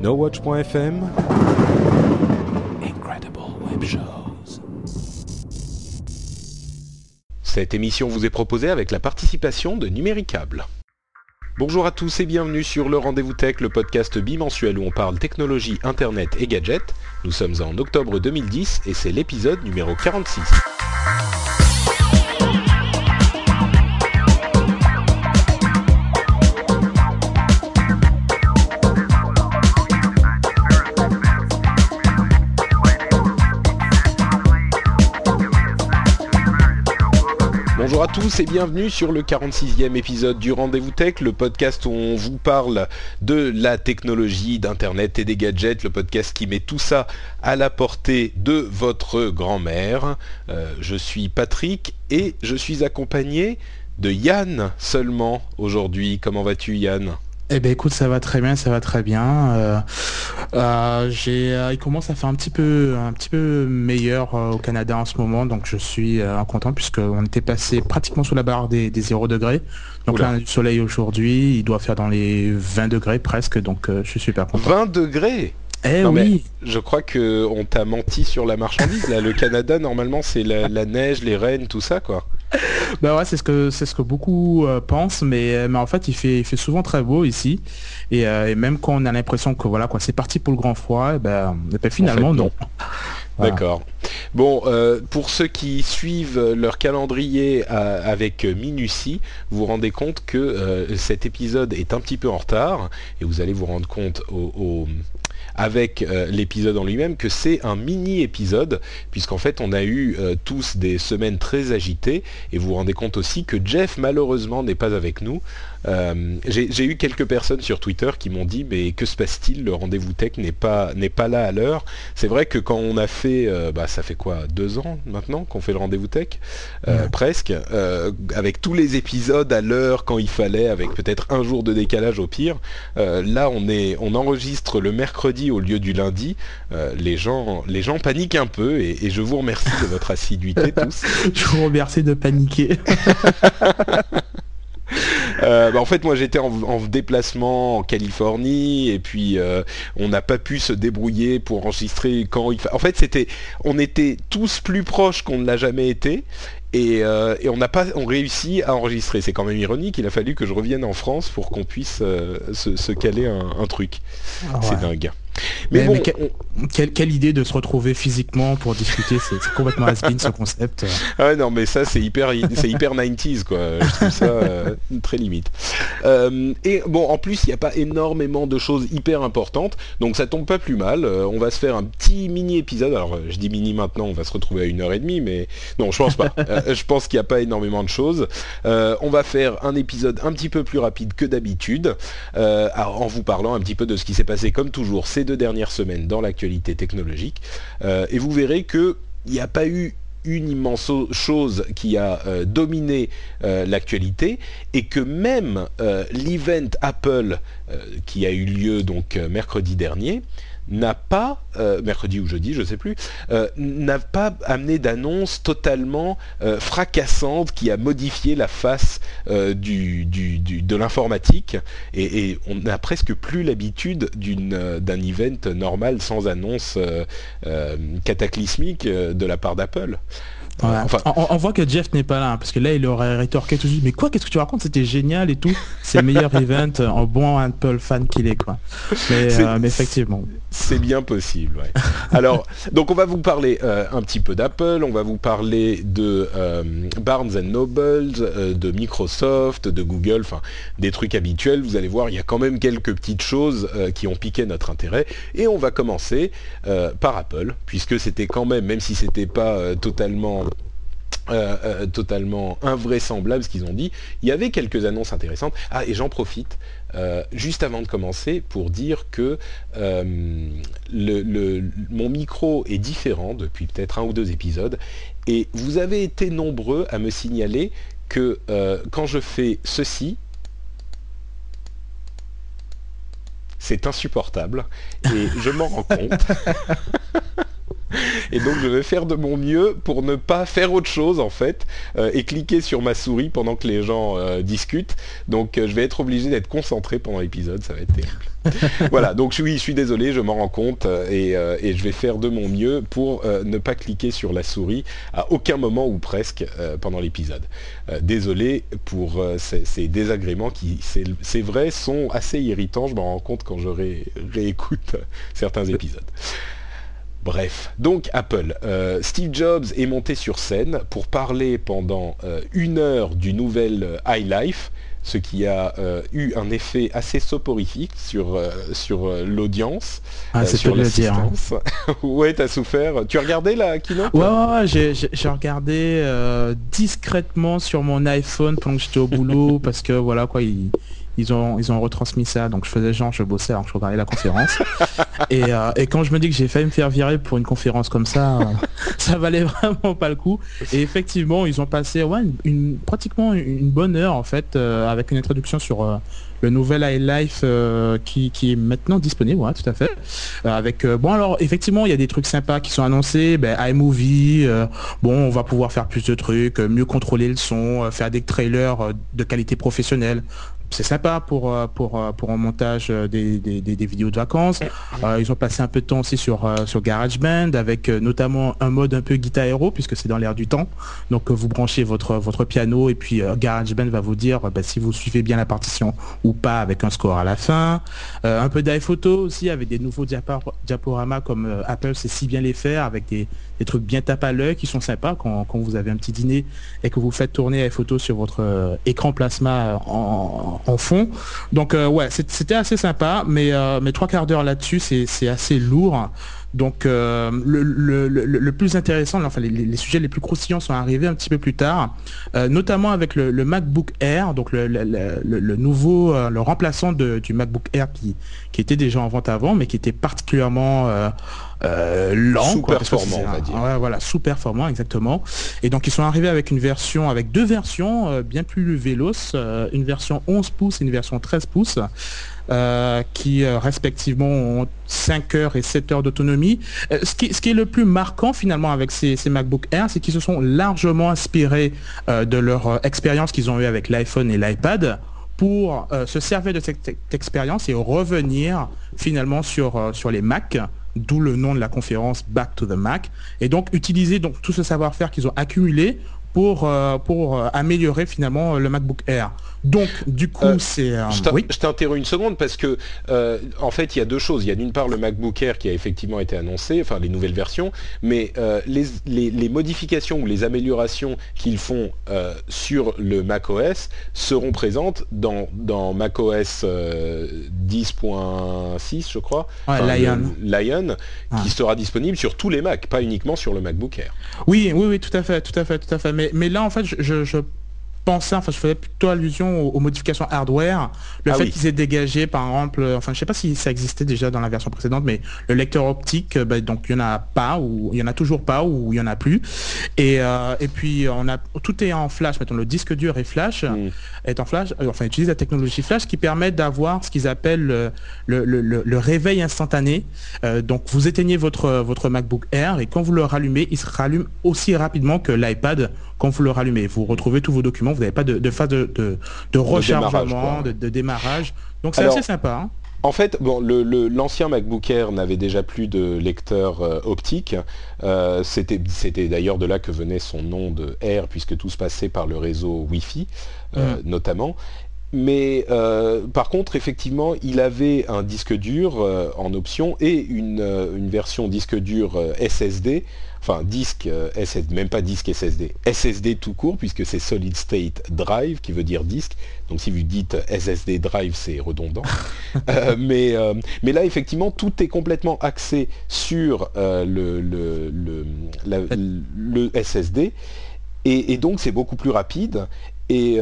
NoWatch.fm Incredible Web Shows. Cette émission vous est proposée avec la participation de Numéricable. Bonjour à tous et bienvenue sur le Rendez-vous Tech, le podcast bimensuel où on parle technologie, internet et gadgets. Nous sommes en octobre 2010 et c'est l'épisode numéro 46. Bonjour à tous et bienvenue sur le 46e épisode du Rendez-vous Tech, le podcast où on vous parle de la technologie, d'Internet et des gadgets, le podcast qui met tout ça à la portée de votre grand-mère. Euh, je suis Patrick et je suis accompagné de Yann seulement aujourd'hui. Comment vas-tu Yann? Eh ben écoute, ça va très bien, ça va très bien. Euh, euh, j'ai, euh, il commence à faire un petit peu, un petit peu meilleur au Canada en ce moment, donc je suis content puisqu'on était passé pratiquement sous la barre des, des 0 degrés. Donc là, on a du soleil aujourd'hui, il doit faire dans les 20 degrés presque, donc je suis super content. 20 degrés? Eh oui. je crois que on t'a menti sur la marchandise. Là, le Canada, normalement, c'est la, neige, les rennes, tout ça, quoi. Bah ouais, c'est ce que c'est ce que beaucoup euh, pensent, mais, euh, mais en fait, il fait, il fait souvent très beau ici, et, euh, même quand on a l'impression que voilà, quoi, c'est parti pour le grand froid, et eh ben, eh ben, finalement non. D'accord. Bon, pour ceux qui suivent leur calendrier avec minutie, vous vous rendez compte que cet épisode est un petit peu en retard et vous allez vous rendre compte au, avec euh, l'épisode en lui-même que c'est un mini-épisode, puisqu'en fait on a eu euh, tous des semaines très agitées, et vous vous rendez compte aussi que Jeff malheureusement n'est pas avec nous. Euh, j'ai eu quelques personnes sur Twitter qui m'ont dit mais que se passe-t-il? Le rendez-vous tech n'est pas n'est pas là à l'heure. C'est vrai que quand on a fait, bah ça fait quoi? Deux ans maintenant qu'on fait le rendez-vous tech, presque, avec tous les épisodes à l'heure quand il fallait, avec peut-être un jour de décalage au pire. là on est on enregistre le mercredi au lieu du lundi, euh, les, gens, les gens paniquent un peu et, je vous remercie de votre assiduité tous. je vous remercie de paniquer. Euh, bah, en fait, moi j'étais en, déplacement en Californie et puis euh, on n'a pas pu se débrouiller pour enregistrer quand il En fait, c'était, on était tous plus proches qu'on ne l'a jamais été et, on n'a pas on réussi à enregistrer. C'est quand même ironique, il a fallu que je revienne en France pour qu'on puisse se, caler un, truc. Ah C'est dingue. Mais, bon, quelle, idée de se retrouver physiquement pour discuter, c'est complètement has ce concept. Ah non mais ça c'est hyper c'est hyper 90s quoi. Je trouve ça euh, très limite. Euh, et bon en plus il n'y a pas énormément de choses hyper importantes, donc ça tombe pas plus mal. Euh, on va se faire un petit mini épisode. Alors je dis mini maintenant, on va se retrouver à une heure et demie, mais non je pense pas. je pense qu'il n'y a pas énormément de choses. on va faire un épisode un petit peu plus rapide que d'habitude, en vous parlant un petit peu de ce qui s'est passé comme toujours ces dernières semaines dans l'actualité technologique. et vous verrez qu'il n'y a pas eu une immense chose qui a euh, dominé euh, l'actualité et que même euh, l'event Apple qui a eu lieu donc mercredi dernier n'a pas, mercredi ou jeudi, je ne sais plus, n'a pas amené d'annonce totalement fracassante qui a modifié la face de l'informatique. Et, on n'a presque plus l'habitude d'un event normal sans annonce cataclysmique de la part d'Apple on, voit que Jeff n'est pas là, hein, parce que là, il aurait rétorqué tout de suite, mais quoi, qu'est-ce que tu racontes? C'était génial et tout. C'est le meilleur event en bon Apple fan qu'il est, quoi. Mais, euh, effectivement. C'est bien possible, Alors, donc on va vous parler euh, un petit peu d'Apple, on va vous parler de euh, Barnes Nobles, de Microsoft, de Google, enfin, des trucs habituels. Vous allez voir, il y a quand même quelques petites choses qui ont piqué notre intérêt. Et on va commencer par Apple, puisque c'était quand même, même si c'était pas totalement totalement invraisemblable ce qu'ils ont dit. Il y avait quelques annonces intéressantes. Ah, et j'en profite, juste avant de commencer, pour dire que mon micro est différent depuis peut-être un ou deux épisodes. Et vous avez été nombreux à me signaler que quand je fais ceci, c'est insupportable et je m'en rends compte. Et donc je vais faire de mon mieux pour ne pas faire autre chose en fait euh, et cliquer sur ma souris pendant que les gens euh, discutent. Donc euh, je vais être obligé d'être concentré pendant l'épisode, ça va être terrible. voilà, donc oui, je suis désolé, je m'en rends compte et, je vais faire de mon mieux pour ne pas cliquer sur la souris à aucun moment ou presque pendant l'épisode. désolé pour ces, désagréments qui, c'est vrai, sont assez irritants, je m'en rends compte quand je réécoute certains épisodes. Bref, donc Apple. Euh, Steve Jobs est monté sur scène pour parler pendant euh, une heure du nouvel euh, iLife, ce qui a eu un effet assez soporifique sur, sur l'audience, ah, sur hein. l'assistance. ouais, t'as souffert. Tu as regardé la keynote Ouais, ouais, j'ai, regardé discrètement sur mon iPhone pendant que j'étais au boulot parce que voilà quoi, il ils ont, ils ont retransmis ça, donc je faisais genre, je bossais alors que je regardais la conférence. Euh, et, quand je me dis que j'ai failli me faire virer pour une conférence comme ça, euh, ça valait vraiment pas le coup. Et effectivement, ils ont passé ouais, une, pratiquement une bonne heure en fait, euh, avec une introduction sur le nouvel iLife qui, qui, est maintenant disponible, ouais, tout à fait. avec bon alors effectivement il y a des trucs sympas qui sont annoncés, ben, iMovie, bon on va pouvoir faire plus de trucs, mieux contrôler le son, faire des trailers de qualité professionnelle c'est sympa pour, euh, pour, euh, pour un montage euh, des, vidéos de vacances. ils ont passé un peu de temps aussi sur, sur GarageBand avec notamment un mode un peu guitare héros puisque c'est dans l'air du temps. Donc vous branchez votre, votre piano et puis GarageBand va vous dire bah, si vous suivez bien la partition ou pas avec un score à la fin. un peu d'iPhoto aussi avec des nouveaux diaporamas comme Apple sait si bien les faire avec des, trucs bien tape à l'œil qui sont sympas quand, vous avez un petit dîner et que vous faites tourner les photos sur votre écran plasma en en, fond. Donc euh, ouais, c'était assez sympa, mais euh, trois quarts d'heure là-dessus, c'est assez lourd. Donc euh, le, plus intéressant, enfin les, sujets les plus croustillants sont arrivés un petit peu plus tard, notamment avec le, MacBook Air, donc le, nouveau, le remplaçant du MacBook Air qui, qui était déjà en vente avant, mais qui était particulièrement lent. Sous-performant, on va dire. voilà, sous-performant, exactement. Et donc ils sont arrivés avec une version, avec deux versions bien plus véloces, une version 11 pouces et une version 13 pouces. Euh, qui euh, respectivement ont 5 heures et 7 heures d'autonomie. Euh, ce, qui, est le plus marquant finalement avec ces, MacBook Air, c'est qu'ils se sont largement inspirés de leur expérience qu'ils ont eue avec l'iPhone et l'iPad pour se servir de cette expérience et revenir finalement sur, sur les Mac d'où le nom de la conférence Back to the Mac, et donc utiliser donc tout ce savoir-faire qu'ils ont accumulé pour, pour améliorer finalement le MacBook Air. Donc, du coup, euh, c'est... Je t'interromps une seconde parce que, euh, en fait, il y a deux choses. Il y a d'une part le MacBook Air qui a effectivement été annoncé, enfin les nouvelles versions, mais euh, les, modifications ou les améliorations qu'ils font sur le macOS seront présentes dans, dans macOS 10.6, je crois. Lion. Lion, qui sera disponible sur tous les Macs, pas uniquement sur le MacBook Air. Oui, oui, oui, tout à fait, tout à fait, tout à fait. Mais, mais là, en fait, je, je enfin je faisais plutôt allusion aux, modifications hardware, le ah fait qu'ils aient dégagé par exemple, euh, enfin je sais pas si ça existait déjà dans la version précédente, mais le lecteur optique, euh, bah, donc il y en a pas ou il y en a toujours pas ou il y en a plus. Et, euh, et puis on a tout est en flash, mettons le disque dur est flash, est en flash, enfin utilise la technologie flash qui permet d'avoir ce qu'ils appellent le, le, réveil instantané. donc vous éteignez votre votre MacBook Air et quand vous le rallumez, il se rallume aussi rapidement que l'iPad quand vous le rallumez. Vous retrouvez tous vos documents, vous n'avez pas de, phase de, de, rechargement, de, démarrage. Donc c'est assez sympa. Hein. En fait, bon, l'ancien MacBook Air n'avait déjà plus de lecteur euh, optique. Euh, c'était d'ailleurs de là que venait son nom de Air, puisque tout se passait par le réseau Wi-Fi, euh, mm. notamment. Mais par contre, effectivement, il avait un disque dur en option et une, une version disque dur SSD enfin disque euh, SSD, même pas disque SSD, SSD tout court puisque c'est Solid State Drive qui veut dire disque. Donc si vous dites SSD Drive, c'est redondant. Euh, mais, euh, mais là effectivement tout est complètement axé sur le, le, le, SSD. et, donc c'est beaucoup plus rapide. Et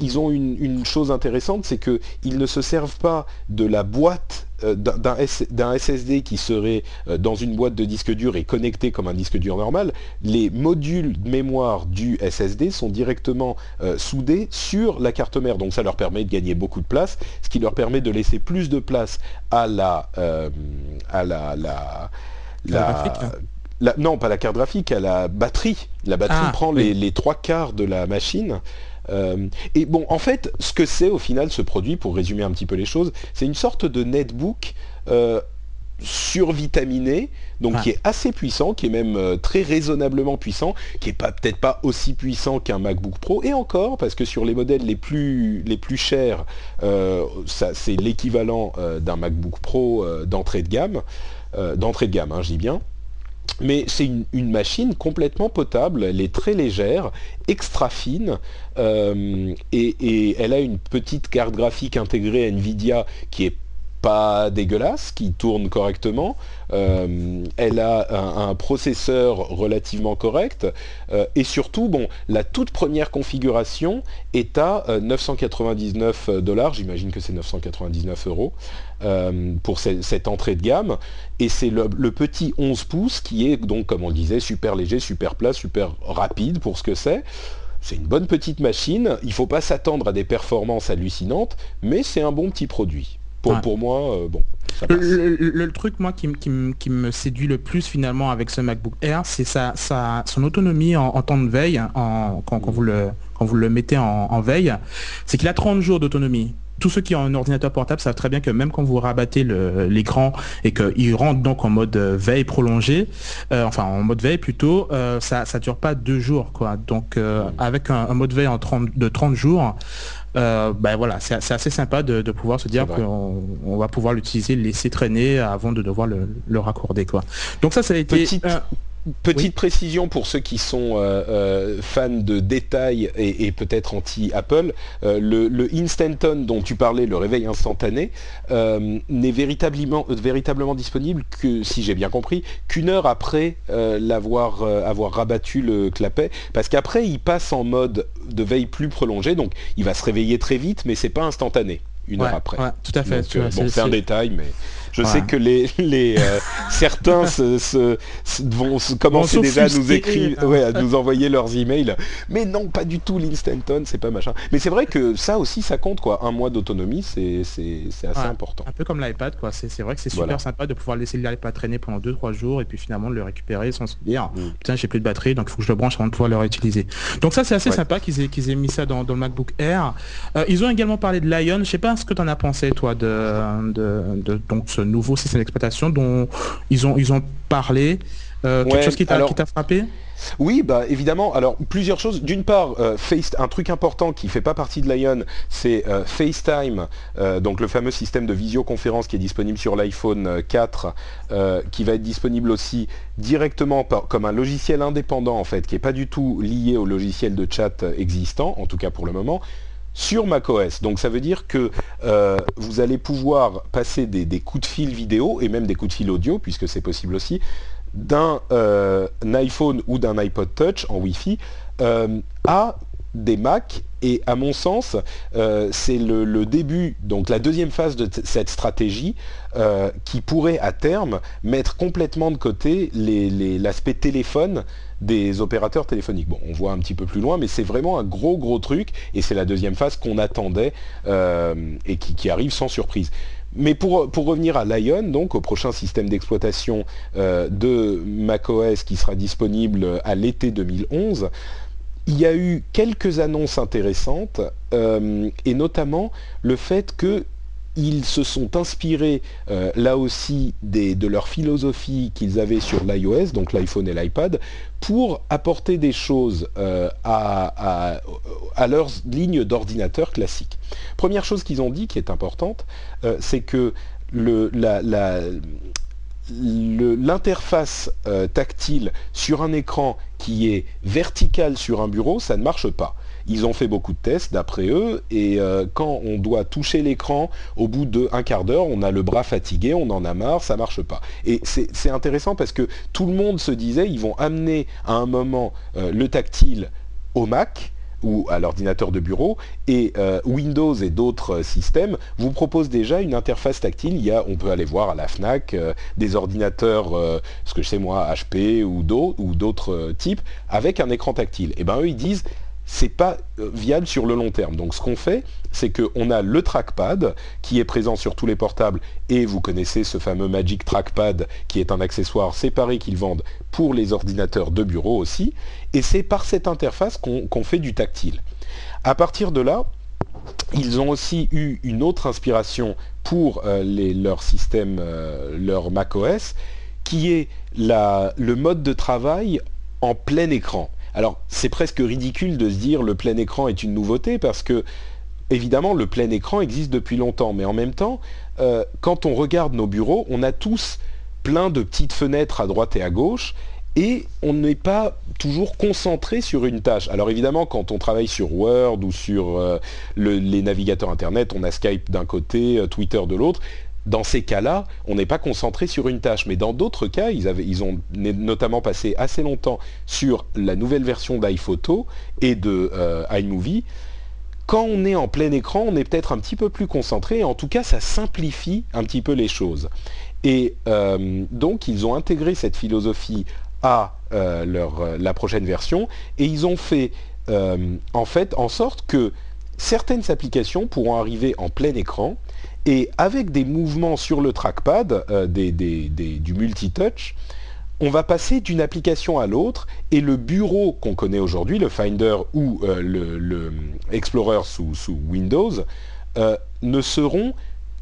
ils ont une, chose intéressante, c'est qu'ils ne se servent pas de la boîte d'un SSD qui serait euh, dans une boîte de disque dur et connecté comme un disque dur normal. Les modules de mémoire du SSD sont directement soudés sur la carte mère. Donc ça leur permet de gagner beaucoup de place, ce qui leur permet de laisser plus de place à la... à la, la non, pas la carte graphique, à la batterie. La batterie ah, prend les, trois quarts de la machine. Euh, et bon, en fait, ce que c'est au final ce produit, pour résumer un petit peu les choses, c'est une sorte de netbook euh, survitaminé, donc qui est assez puissant, qui est même euh, très raisonnablement puissant, qui est pas peut-être pas aussi puissant qu'un MacBook Pro, et encore parce que sur les modèles les plus les plus chers, c'est l'équivalent d'un MacBook Pro d'entrée de gamme, d'entrée de gamme, hein, je dis bien mais c'est une, machine complètement potable, elle est très légère, extra fine, euh, et, elle a une petite carte graphique intégrée Nvidia qui est pas dégueulasse, qui tourne correctement. Euh, elle a un, processeur relativement correct. Euh, et surtout, bon, la toute première configuration est à 999 dollars. J'imagine que c'est 999 euros. Euh, pour cette entrée de gamme. Et c'est le, petit 11 pouces qui est donc, comme on le disait, super léger, super plat, super rapide pour ce que c'est. C'est une bonne petite machine. Il faut pas s'attendre à des performances hallucinantes, mais c'est un bon petit produit. Pour, pour moi, euh, bon. Le, truc, moi, qui, me séduit le plus finalement avec ce MacBook Air, c'est sa, son autonomie en, temps de veille, en, quand, vous le, quand vous le mettez en veille, c'est qu'il a 30 jours d'autonomie tous ceux qui ont un ordinateur portable savent très bien que même quand vous rabattez l'écran et qu'il rentre donc en mode euh, veille prolongée, euh, enfin en mode veille plutôt, euh, ça ne dure pas deux jours. quoi. Donc avec un, mode veille en 30, de 30 jours, ben voilà, c'est assez sympa de, pouvoir se dire qu'on va pouvoir l'utiliser, laisser traîner avant de devoir le, raccorder. Quoi. Donc ça, ça a été... Petite précision pour ceux qui sont euh, euh, fans de détails et, peut-être anti-Apple, euh, le, Instanton dont tu parlais, le réveil instantané, n'est véritablement, véritablement disponible que, si j'ai bien compris, qu'une heure après l'avoir avoir rabattu le clapet, parce qu'après il passe en mode de veille plus prolongée, donc il va se réveiller très vite, mais c'est pas instantané une heure après. tout à fait. bon, c'est un détail, mais je sais que les, les euh, certains se, vont commencer déjà à nous écrire, ouais, à nous envoyer leurs emails. Mais non, pas du tout l'Instanton, c'est pas machin. Mais c'est vrai que ça aussi, ça compte quoi. Un mois d'autonomie, c'est assez important. Un peu comme l'iPad, quoi. C'est vrai que c'est super sympa de pouvoir laisser l'iPad traîner pendant 2-3 jours et puis finalement de le récupérer sans se dire mm. putain j'ai plus de batterie donc il faut que je le branche avant de pouvoir le réutiliser. Donc ça c'est assez sympa qu'ils aient, qu'ils aient mis ça dans, le MacBook Air. Euh, ils ont également parlé de Lion. Je sais pas ce que tu en as pensé toi de, de, donc ce nouveau système d'exploitation dont ils ont, ils ont parlé. Euh, quelque chose qui t'a frappé? Oui, bah évidemment. Alors plusieurs choses. D'une part, euh, Face, un truc important qui fait pas partie de Lion, c'est euh, FaceTime, donc le fameux système de visioconférence qui est disponible sur l'iPhone 4, qui va être disponible aussi directement comme un logiciel indépendant en fait, qui est pas du tout lié au logiciel de chat existant, en tout cas pour le moment sur macOS. Donc ça veut dire que euh, vous allez pouvoir passer des, coups de fil vidéo et même des coups de fil audio, puisque c'est possible aussi, d'un euh, iPhone ou d'un iPod Touch en Wi-Fi euh, à des Mac et à mon sens c'est le, début, donc la deuxième phase de cette stratégie qui pourrait à terme mettre complètement de côté l'aspect téléphone des opérateurs téléphoniques. Bon, on voit un petit peu plus loin, mais c'est vraiment un gros gros truc, et c'est la deuxième phase qu'on attendait euh, et qui, arrive sans surprise. Mais pour, pour revenir à Lion, donc au prochain système d'exploitation euh, de macOS qui sera disponible à l'été 2011, il y a eu quelques annonces intéressantes, euh, et notamment le fait que ils se sont inspirés euh, là aussi de leur philosophie qu'ils avaient sur l'iOS, donc l'iPhone et l'iPad, pour apporter des choses euh, à, leurs lignes d'ordinateur classiques. Première chose qu'ils ont dit qui est importante, c'est que l'interface tactile sur un écran qui est vertical sur un bureau, ça ne marche pas. Ils ont fait beaucoup de tests d'après eux et euh, quand on doit toucher l'écran au bout d'un quart d'heure, on a le bras fatigué, on en a marre, ça marche pas. Et c'est intéressant parce que tout le monde se disait ils vont amener à un moment euh, le tactile au Mac ou à l'ordinateur de bureau et euh, Windows et d'autres systèmes vous proposent déjà une interface tactile. Il y a, on peut aller voir à la Fnac des ordinateurs, ce que je sais moi, HP ou d'autres types avec un écran tactile. Et ben eux ils disent c'est pas euh, viable sur le long terme. Donc ce qu'on fait, c'est qu'on a le trackpad qui est présent sur tous les portables et vous connaissez ce fameux Magic Trackpad qui est un accessoire séparé qu'ils vendent pour les ordinateurs de bureau aussi. Et c'est par cette interface qu'on fait du tactile. À partir de là, ils ont aussi eu une autre inspiration pour euh, leur système, euh, leur macOS, qui est le mode de travail en plein écran. Alors c'est presque ridicule de se dire le plein écran est une nouveauté parce que évidemment le plein écran existe depuis longtemps, mais en même temps, euh, quand on regarde nos bureaux, on a tous plein de petites fenêtres à droite et à gauche et on n'est pas toujours concentré sur une tâche. Alors évidemment, quand on travaille sur Word ou sur euh, les navigateurs Internet, on a Skype d'un côté, euh, Twitter de l'autre, dans ces cas-là, on n'est pas concentré sur une tâche. Mais dans d'autres cas, ils, ont notamment passé assez longtemps sur la nouvelle version d'iPhoto et de euh, iMovie. Quand on est en plein écran, on est peut-être un petit peu plus concentré. En tout cas, ça simplifie un petit peu les choses. Et euh, donc, ils ont intégré cette philosophie à euh, leur, la prochaine version et ils ont fait en fait en sorte que certaines applications pourront arriver en plein écran et avec des mouvements sur le trackpad, euh, du multitouch, on va passer d'une application à l'autre et le bureau qu'on connaît aujourd'hui, le Finder ou euh, sous Windows, euh, ne seront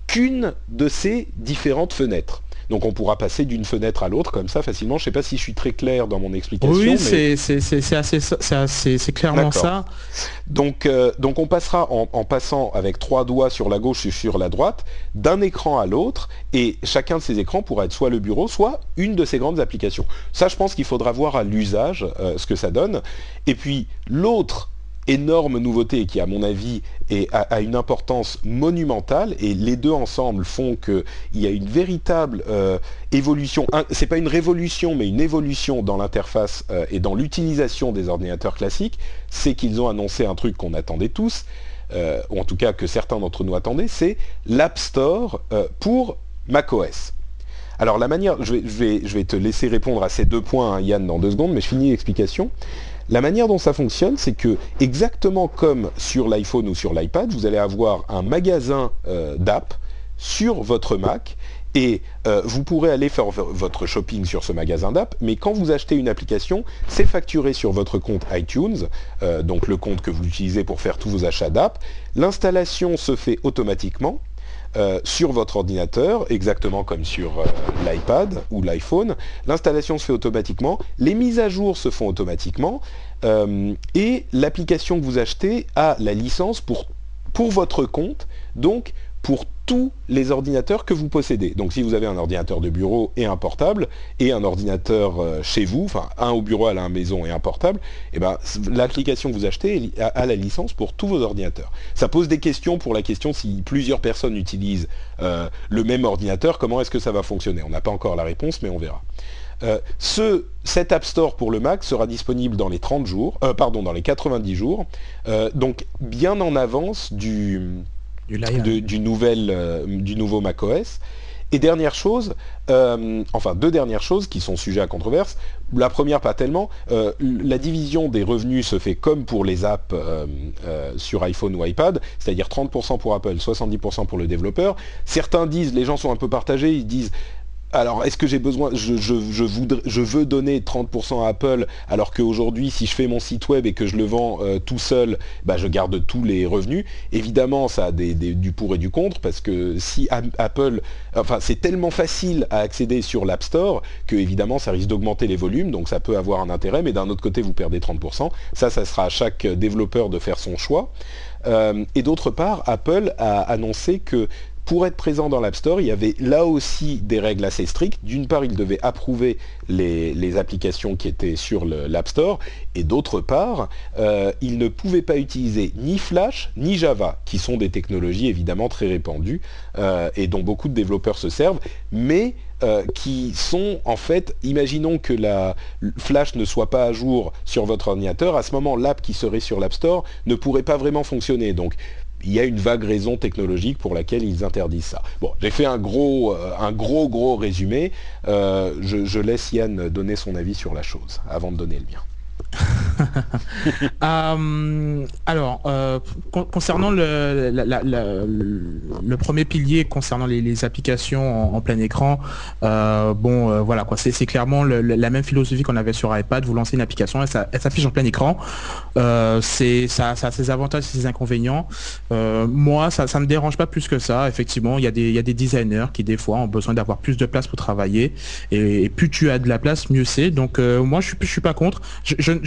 qu'une de ces différentes fenêtres. Donc on pourra passer d'une fenêtre à l'autre comme ça facilement. Je ne sais pas si je suis très clair dans mon explication. Oui, c'est c'est clairement ça. Donc, euh, donc on passera en, passant avec trois doigts sur la gauche et sur la droite d'un écran à l'autre et chacun de ces écrans pourra être soit le bureau, soit une de ces grandes applications. Ça, je pense qu'il faudra voir à l'usage euh, ce que ça donne. Et puis l'autre énorme nouveauté qui, à mon avis, a, une importance monumentale et les deux ensemble font qu'il y a une véritable euh, évolution. C'est pas une révolution, mais une évolution dans l'interface euh, et dans l'utilisation des ordinateurs classiques. C'est qu'ils ont annoncé un truc qu'on attendait tous, euh, ou en tout cas que certains d'entre nous attendaient, c'est l'App Store pour macOS. Alors la manière, je vais, te laisser répondre à ces deux points, hein, Yann, dans deux secondes, mais je finis l'explication. La manière dont ça fonctionne, c'est que exactement comme sur l'iPhone ou sur l'iPad, vous allez avoir un magasin euh, d'app sur votre Mac et euh, vous pourrez aller faire votre shopping sur ce magasin d'app, mais quand vous achetez une application, c'est facturé sur votre compte iTunes, euh, donc le compte que vous utilisez pour faire tous vos achats d'app. L'installation se fait automatiquement euh, sur votre ordinateur, exactement comme sur euh, l'iPad ou l'iPhone. L'installation se fait automatiquement, les mises à jour se font automatiquement, euh, et l'application que vous achetez a la licence pour, pour votre compte, donc pour tous les ordinateurs que vous possédez. Donc si vous avez un ordinateur de bureau et un portable, et un ordinateur euh, chez vous, enfin un au bureau, à la maison et un portable, eh ben, l'application que vous achetez a, la licence pour tous vos ordinateurs. Ça pose des questions pour la question si plusieurs personnes utilisent euh, le même ordinateur, comment est-ce que ça va fonctionner? On n'a pas encore la réponse, mais on verra. Euh, ce, cet App Store pour le Mac sera disponible dans les 30 jours, pardon, dans les 90 jours, donc bien en avance du, du, nouvel, euh, du nouveau macOS. Et dernière chose, euh, enfin deux dernières choses qui sont sujets à controverse. La première, pas tellement. Euh, la division des revenus se fait comme pour les apps sur iPhone ou iPad, c'est-à-dire 30% pour Apple, 70% pour le développeur. Certains disent, les gens sont un peu partagés, ils disent alors, est-ce que j'ai besoin, je, veux donner 30% à Apple, alors qu'aujourd'hui, si je fais mon site web et que je le vends euh, tout seul, bah, je garde tous les revenus. Évidemment, ça a du pour et du contre, parce que si Apple, enfin, c'est tellement facile à accéder sur l'App Store que évidemment, ça risque d'augmenter les volumes, donc ça peut avoir un intérêt, mais d'un autre côté, vous perdez 30%. Ça, ça sera à chaque développeur de faire son choix. Euh, et d'autre part, Apple a annoncé que pour être présent dans l'App Store, il y avait là aussi des règles assez strictes. D'une part, il devait approuver les, applications qui étaient sur l'App Store, et d'autre part, euh, il ne pouvait pas utiliser ni Flash ni Java, qui sont des technologies évidemment très répandues euh, et dont beaucoup de développeurs se servent, mais euh, qui sont en fait, imaginons que la Flash ne soit pas à jour sur votre ordinateur, à ce moment l'app qui serait sur l'App Store ne pourrait pas vraiment fonctionner. Donc il y a une vague raison technologique pour laquelle ils interdisent ça. Bon, j'ai fait un gros, euh, gros, résumé. Euh, je, laisse Yann donner son avis sur la chose avant de donner le mien. Euh, alors, euh, concernant le, premier pilier, concernant les, applications en, plein écran, euh, bon, voilà quoi, c'est clairement la même philosophie qu'on avait sur iPad. Vous lancez une application, elle, s'affiche en plein écran. c'est ça, a ses avantages, ses inconvénients. moi, ça, ça me dérange pas plus que ça. Effectivement, il y a des, designers qui des fois ont besoin d'avoir plus de place pour travailler, et, plus tu as de la place, mieux c'est. Donc, moi, je suis, je suis pas contre.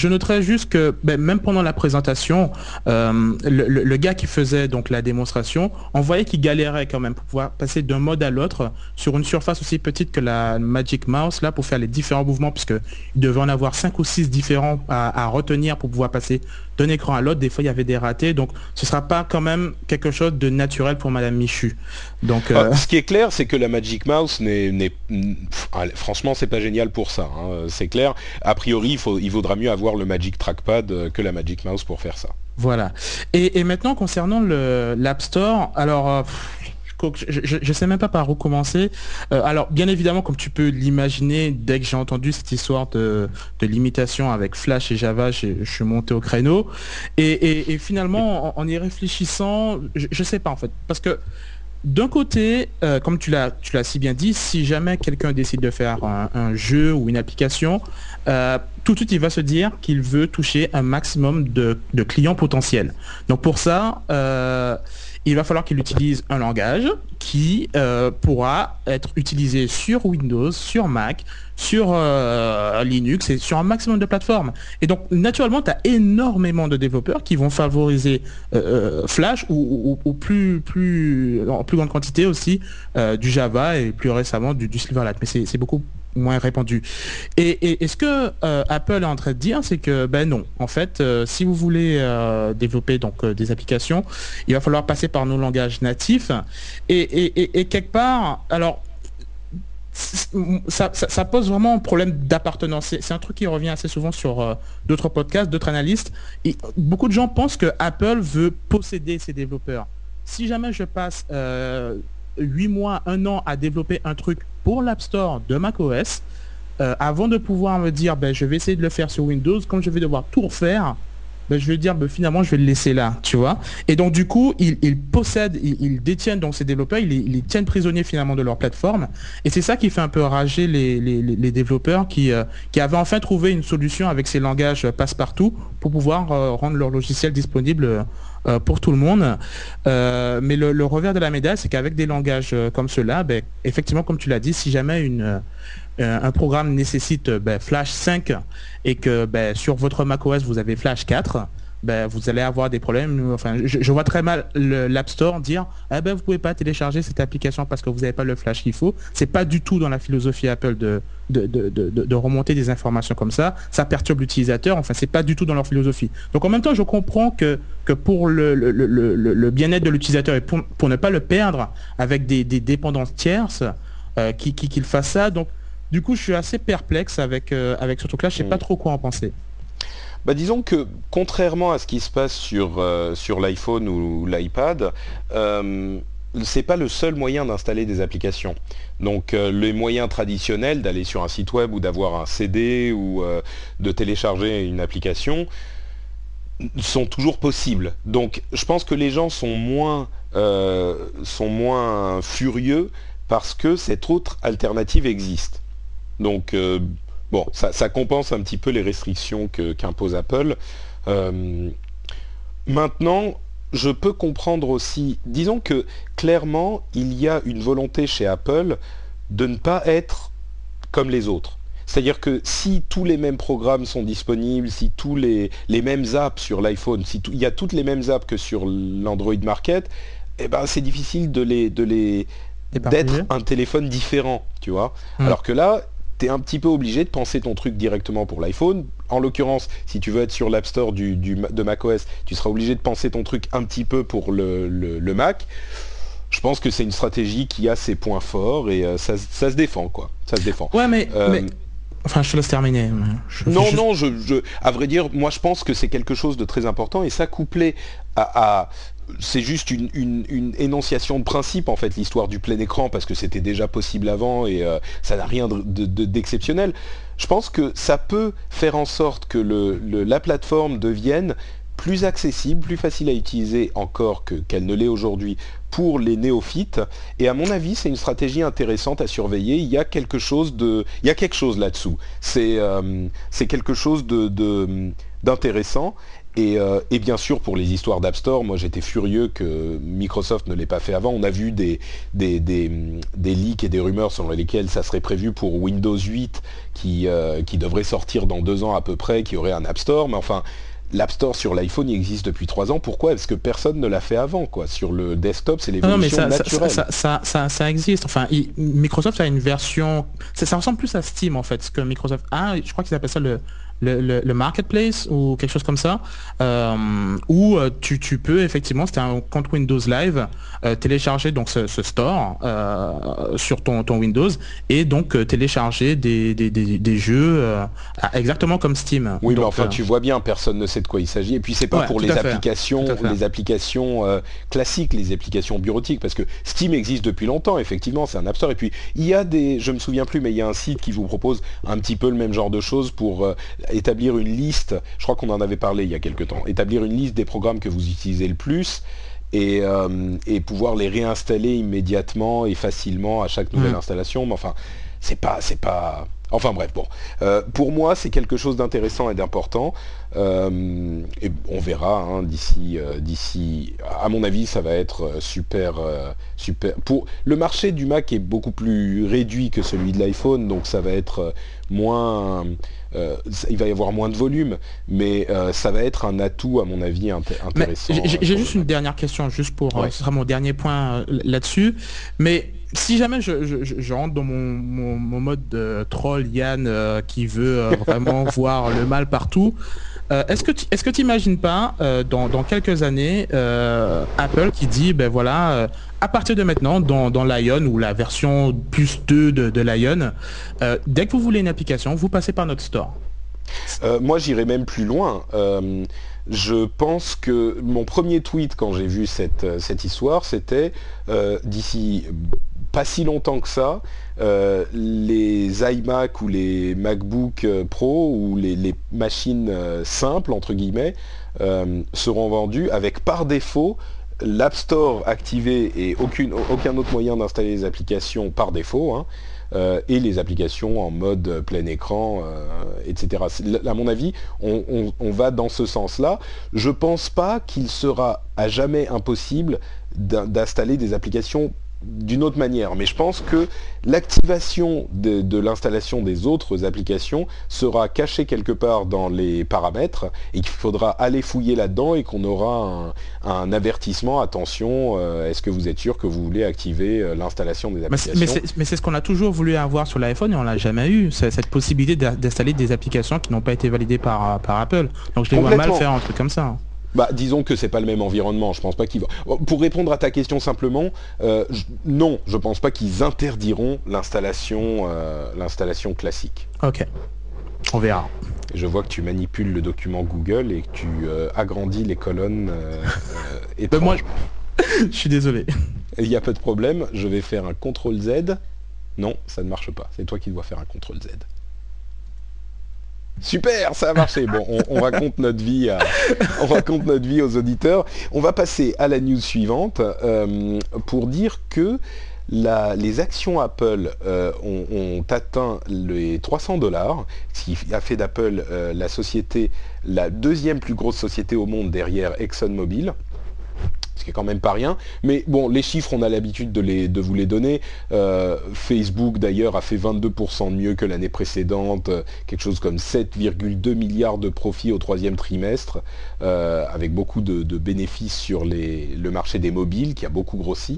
Noterais juste que ben, même pendant la présentation, euh, le, gars qui faisait donc la démonstration, on voyait qu'il galérait quand même pour pouvoir passer d'un mode à l'autre sur une surface aussi petite que la Magic Mouse là pour faire les différents mouvements puisque il devait en avoir cinq ou six différents à, retenir pour pouvoir passer d'un écran à l'autre. Des fois il y avait des ratés, donc ce sera pas quand même quelque chose de naturel pour Madame Michu. Donc ah, euh, ce qui est clair, c'est que la Magic Mouse n'est, franchement c'est pas génial pour ça. Hein. C'est clair. A priori, il, faut, il vaudra mieux avoir le Magic Trackpad euh, que la Magic Mouse pour faire ça. Voilà. Et, maintenant, concernant l'App Store, alors... Euh, je ne sais même pas par où commencer. Euh, alors, bien évidemment, comme tu peux l'imaginer, dès que j'ai entendu cette histoire de, limitation avec Flash et Java, je suis monté au créneau. Et, finalement, en, y réfléchissant, je ne sais pas en fait. Parce que d'un côté, comme tu l'as si bien dit, si jamais quelqu'un décide de faire un, jeu ou une application, tout de suite, il va se dire qu'il veut toucher un maximum de, clients potentiels. Donc pour ça, euh, il va falloir qu'il utilise un langage qui euh, pourra être utilisé sur Windows, sur Mac, sur euh, Linux et sur un maximum de plateformes. Et donc, naturellement, tu as énormément de développeurs qui vont favoriser Flash ou, plus, plus, en plus grande quantité aussi du Java et plus récemment du, du Silverlight. Mais c'est beaucoup moins répandu. Et, et, ce que euh, Apple est en train de dire, c'est que ben non, en fait, euh, si vous voulez euh, développer donc des applications, il va falloir passer par nos langages natifs. Et, et quelque part, alors ça, ça, pose vraiment un problème d'appartenance. C'est un truc qui revient assez souvent sur d'autres podcasts, d'autres analystes. Et beaucoup de gens pensent que Apple veut posséder ses développeurs. Si jamais je passe 8 mois, 1 an à développer un truc pour l'App Store de macOS, euh, avant de pouvoir me dire ben, je vais essayer de le faire sur Windows, quand je vais devoir tout refaire, ben, je vais dire ben, finalement je vais le laisser là, tu vois. Et donc du coup, ils, possèdent, ils, détiennent donc ces développeurs, ils, les tiennent prisonniers finalement de leur plateforme. Et c'est ça qui fait un peu rager les, développeurs qui, euh, qui avaient enfin trouvé une solution avec ces langages passe-partout pour pouvoir euh, rendre leur logiciel disponible euh, pour tout le monde. Euh, mais le, revers de la médaille, c'est qu'avec des langages euh, comme cela, ben, effectivement, comme tu l'as dit, si jamais un programme nécessite ben, Flash 5 et que ben, sur votre macOS vous avez Flash 4, ben, vous allez avoir des problèmes. Enfin, je, vois très mal l'App Store dire ah ben, vous pouvez pas télécharger cette application parce que vous n'avez pas le flash qu'il faut. C'est pas du tout dans la philosophie Apple de, de, remonter des informations comme ça. Ça perturbe l'utilisateur. Enfin, c'est pas du tout dans leur philosophie. Donc en même temps, je comprends que, que pour le, le, bien-être de l'utilisateur et pour, pour, ne pas le perdre avec des, dépendances tierces, euh, qu'il qui, fasse ça. Donc du coup, je suis assez perplexe avec, euh, avec ce truc-là. Je sais pas mm. trop quoi en penser. Bah, disons que contrairement à ce qui se passe sur, euh, sur l'iPhone ou l'iPad, euh, c'est pas le seul moyen d'installer des applications. Donc euh, les moyens traditionnels d'aller sur un site web ou d'avoir un CD ou de télécharger une application sont toujours possibles. Donc je pense que les gens sont moins, sont moins furieux parce que cette autre alternative existe. Donc Bon, ça, compense un petit peu les restrictions qu'impose Apple. Euh, maintenant, je peux comprendre aussi, disons que clairement, il y a une volonté chez Apple de ne pas être comme les autres. C'est-à-dire que si tous les mêmes programmes sont disponibles, si tous les, mêmes apps sur l'iPhone, si il y a toutes les mêmes apps que sur l'Android Market, eh ben, c'est difficile de les, de les, d'être un téléphone différent, tu vois. Hmm. Alors que là, tu es un petit peu obligé de penser ton truc directement pour l'iPhone. En l'occurrence, si tu veux être sur l'App Store du, de macOS, tu seras obligé de penser ton truc un petit peu pour le, Mac. Je pense que c'est une stratégie qui a ses points forts et euh, ça, se défend, quoi. Ça se défend. Ouais, mais, euh, Enfin, je te laisse terminer. non, non, je, à vrai dire, moi je pense que c'est quelque chose de très important et ça couplé à c'est juste une, énonciation de principe en fait l'histoire du plein écran parce que c'était déjà possible avant et euh, ça n'a rien d'exceptionnel. Je pense que ça peut faire en sorte que la plateforme devienne plus accessible, plus facile à utiliser encore qu'elle ne l'est aujourd'hui pour les néophytes. Et à mon avis, c'est une stratégie intéressante à surveiller. Il y a quelque chose de, il y a quelque chose là-dessous. C'est euh, quelque chose de d'intéressant. Euh, et, bien sûr, pour les histoires d'App Store, moi j'étais furieux que Microsoft ne l'ait pas fait avant. On a vu des, des, leaks et des rumeurs selon lesquelles ça serait prévu pour Windows 8 qui, euh, qui devrait sortir dans deux ans à peu près, qui aurait un App Store. Mais enfin, l'App Store sur l'iPhone il existe depuis trois ans. Pourquoi Parce que personne ne l'a fait avant. Quoi. Sur le desktop, c'est l'évolution naturelle. Ça, ça, ça, existe. Enfin, Microsoft a une version... Ça, ressemble plus à Steam en fait, ce que Microsoft a. Je crois qu'ils appellent ça le le, marketplace ou quelque chose comme ça, euh, où euh, tu, peux effectivement, c'était un compte Windows Live, euh, télécharger donc ce, store sur ton, ton, Windows et donc télécharger des, des, jeux exactement comme Steam. Oui, mais enfin tu vois bien, personne ne sait de quoi il s'agit. Et puis c'est pas pour les applications, les applications classiques, les applications bureautiques, parce que Steam existe depuis longtemps, effectivement, c'est un App Store. Et puis il y a des, je me souviens plus, mais il y a un site qui vous propose un petit peu le même genre de choses pour établir une liste, je crois qu'on en avait parlé il y a quelques temps, établir une liste des programmes que vous utilisez le plus et, euh, pouvoir les réinstaller immédiatement et facilement à chaque nouvelle installation. Mais enfin, c'est pas, c'est pas. Enfin bref, bon. Euh, pour moi, c'est quelque chose d'intéressant et d'important. Euh, et on verra hein, d'ici, d'ici. À mon avis, ça va être super, super. Pour le marché du Mac est beaucoup plus réduit que celui de l'iPhone, donc ça va être moins euh, il va y avoir moins de volume, mais euh, ça va être un atout à mon avis intéressant. J'ai juste une dernière question, juste pour, euh, ce sera mon dernier point là-dessus, mais si jamais je, rentre dans mon, mode de troll Yann qui veut vraiment voir le mal partout, est-ce que tu est-ce pas dans, quelques années Apple qui dit ben voilà à partir de maintenant, dans, Lion ou la version plus 2 de, Lion, euh, dès que vous voulez une application, vous passez par notre store. Euh, moi, j'irai même plus loin. Euh, je pense que mon premier tweet quand j'ai vu cette, cette histoire, c'était d'ici pas si longtemps que ça, les iMac ou les MacBook Pro ou les, machines simples, entre guillemets, seront vendus avec par défaut l'App Store activé et aucune, aucun autre moyen d'installer les applications par défaut, hein, euh, et les applications en mode plein écran, euh, etc. À mon avis, on, on, va dans ce sens-là. Je pense pas qu'il sera à jamais impossible d'installer des applications d'une autre manière. Mais je pense que l'activation de, l'installation des autres applications sera cachée quelque part dans les paramètres et qu'il faudra aller fouiller là-dedans et qu'on aura un, avertissement, attention, euh, est-ce que vous êtes sûr que vous voulez activer euh, l'installation des applications Mais c'est ce qu'on a toujours voulu avoir sur l'iPhone et on l'a jamais eu, cette possibilité d'installer des applications qui n'ont pas été validées par, par Apple. Donc je les vois mal faire un truc comme ça. Bah, disons que c'est pas le même environnement. Je pense pas qu'ils Pour répondre à ta question simplement, euh, non, je pense pas qu'ils interdiront l'installation, euh, l'installation classique. Ok. On verra. Je vois que tu manipules le document Google et que tu euh, agrandis les colonnes. et ben, moi, je suis désolé. Il y a peu de problème. Je vais faire un CTRL Z. Non, ça ne marche pas. C'est toi qui dois faire un CTRL Z. Super, ça a marché. Bon, on, raconte notre vie, aux auditeurs. On va passer à la news suivante euh, pour dire que les actions Apple euh, ont, atteint les 300 dollars, ce qui a fait d'Apple euh, la société, la deuxième plus grosse société au monde derrière ExxonMobil. Ce qui est quand même pas rien. Mais bon, les chiffres, on a l'habitude de, de vous les donner. Euh, Facebook d'ailleurs a fait 22% mieux que l'année précédente, euh, quelque chose comme 7,2 milliards de profits au troisième trimestre, euh, avec beaucoup de, bénéfices sur le marché des mobiles qui a beaucoup grossi.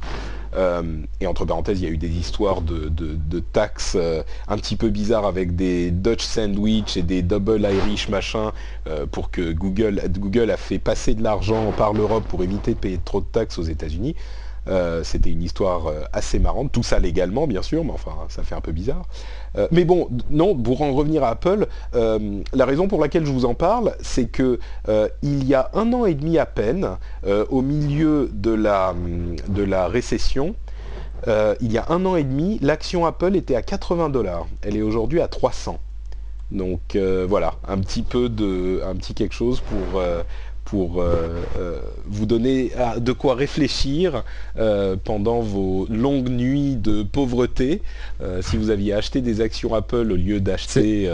Et entre parenthèses, il y a eu des histoires de, taxes un petit peu bizarres avec des Dutch sandwich et des double Irish machin pour que Google, Google a fait passer de l'argent par l'Europe pour éviter de payer trop de taxes aux États-Unis. Euh, c'était une histoire euh, assez marrante, tout ça légalement bien sûr, mais enfin ça fait un peu bizarre. Euh, mais bon, non, pour en revenir à Apple, la raison pour laquelle je vous en parle, c'est que il y a un an et demi à peine, au milieu de la, récession, il y a un an et demi, l'action Apple était à 80 dollars. Elle est aujourd'hui à 300. Donc voilà, un petit peu de, un petit quelque chose pour euh, vous donner ah, de quoi réfléchir euh, pendant vos longues nuits de pauvreté. si vous aviez acheté des actions Apple au lieu d'acheter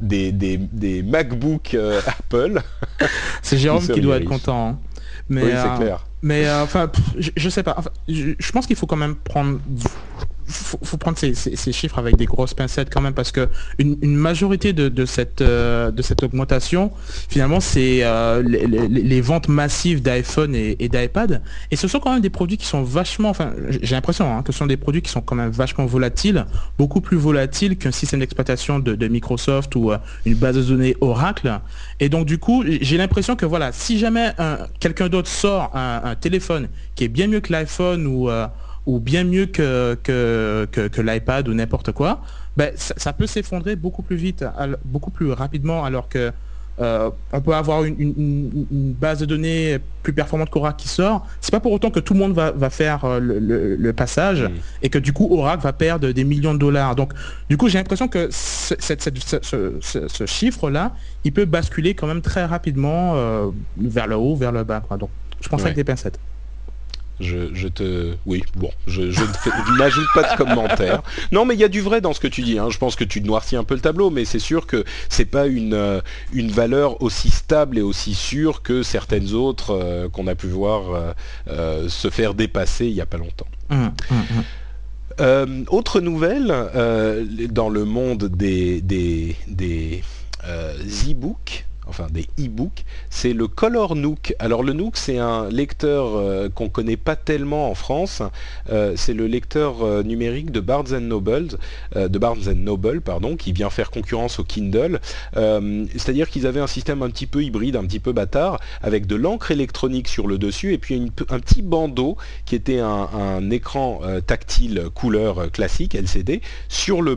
des, des, des, MacBook Apple. C'est Jérôme qui doit être content. Hein. Mais, oui, c'est clair. Mais enfin, je, je, sais pas. je pense qu'il faut quand même prendre faut, faut prendre ces, chiffres avec des grosses pincettes quand même parce que une, majorité de, cette, euh, de cette augmentation, finalement, c'est euh, les, ventes massives d'iPhone et, d'iPad. Et ce sont quand même des produits qui sont vachement, enfin, j'ai l'impression hein, que ce sont des produits qui sont quand même vachement volatiles, beaucoup plus volatiles qu'un système d'exploitation de, Microsoft ou euh, une base de données Oracle. Et donc du coup, j'ai l'impression que voilà, si jamais quelqu'un d'autre sort un, téléphone qui est bien mieux que l'iPhone ou ou bien mieux que, que, que, l'iPad ou n'importe quoi, ben, ça, peut s'effondrer beaucoup plus vite, beaucoup plus rapidement, alors que euh, on peut avoir une, base de données plus performante qu'Oracle qui sort. C'est pas pour autant que tout le monde va, va faire euh, le, passage mm. et que du coup Oracle va perdre des millions de dollars. Donc du coup j'ai l'impression que ce, ce, chiffre-là, il peut basculer quand même très rapidement euh, vers le haut, vers le bas. Donc je pense avec des pincettes. Je, te, oui, bon, je, n'ajoute pas de commentaires. Non, mais il y a du vrai dans ce que tu dis. Hein. Je pense que tu noircis un peu le tableau, mais c'est sûr que c'est pas une euh, une valeur aussi stable et aussi sûre que certaines autres euh, qu'on a pu voir euh, se faire dépasser il y a pas longtemps. Mmh, mmh, mmh. autre nouvelle dans le monde des des, des e-books enfin des e-books, c'est le Color Nook. Alors le Nook, c'est un lecteur euh, qu'on connaît pas tellement en France. Euh, c'est le lecteur euh, numérique de Barnes Noble, pardon, qui vient faire concurrence au Kindle. C'est-à-dire qu'ils avaient un système un petit peu hybride, un petit peu bâtard, avec de l'encre électronique sur le dessus et puis un petit bandeau qui était un écran tactile couleur classique LCD sur le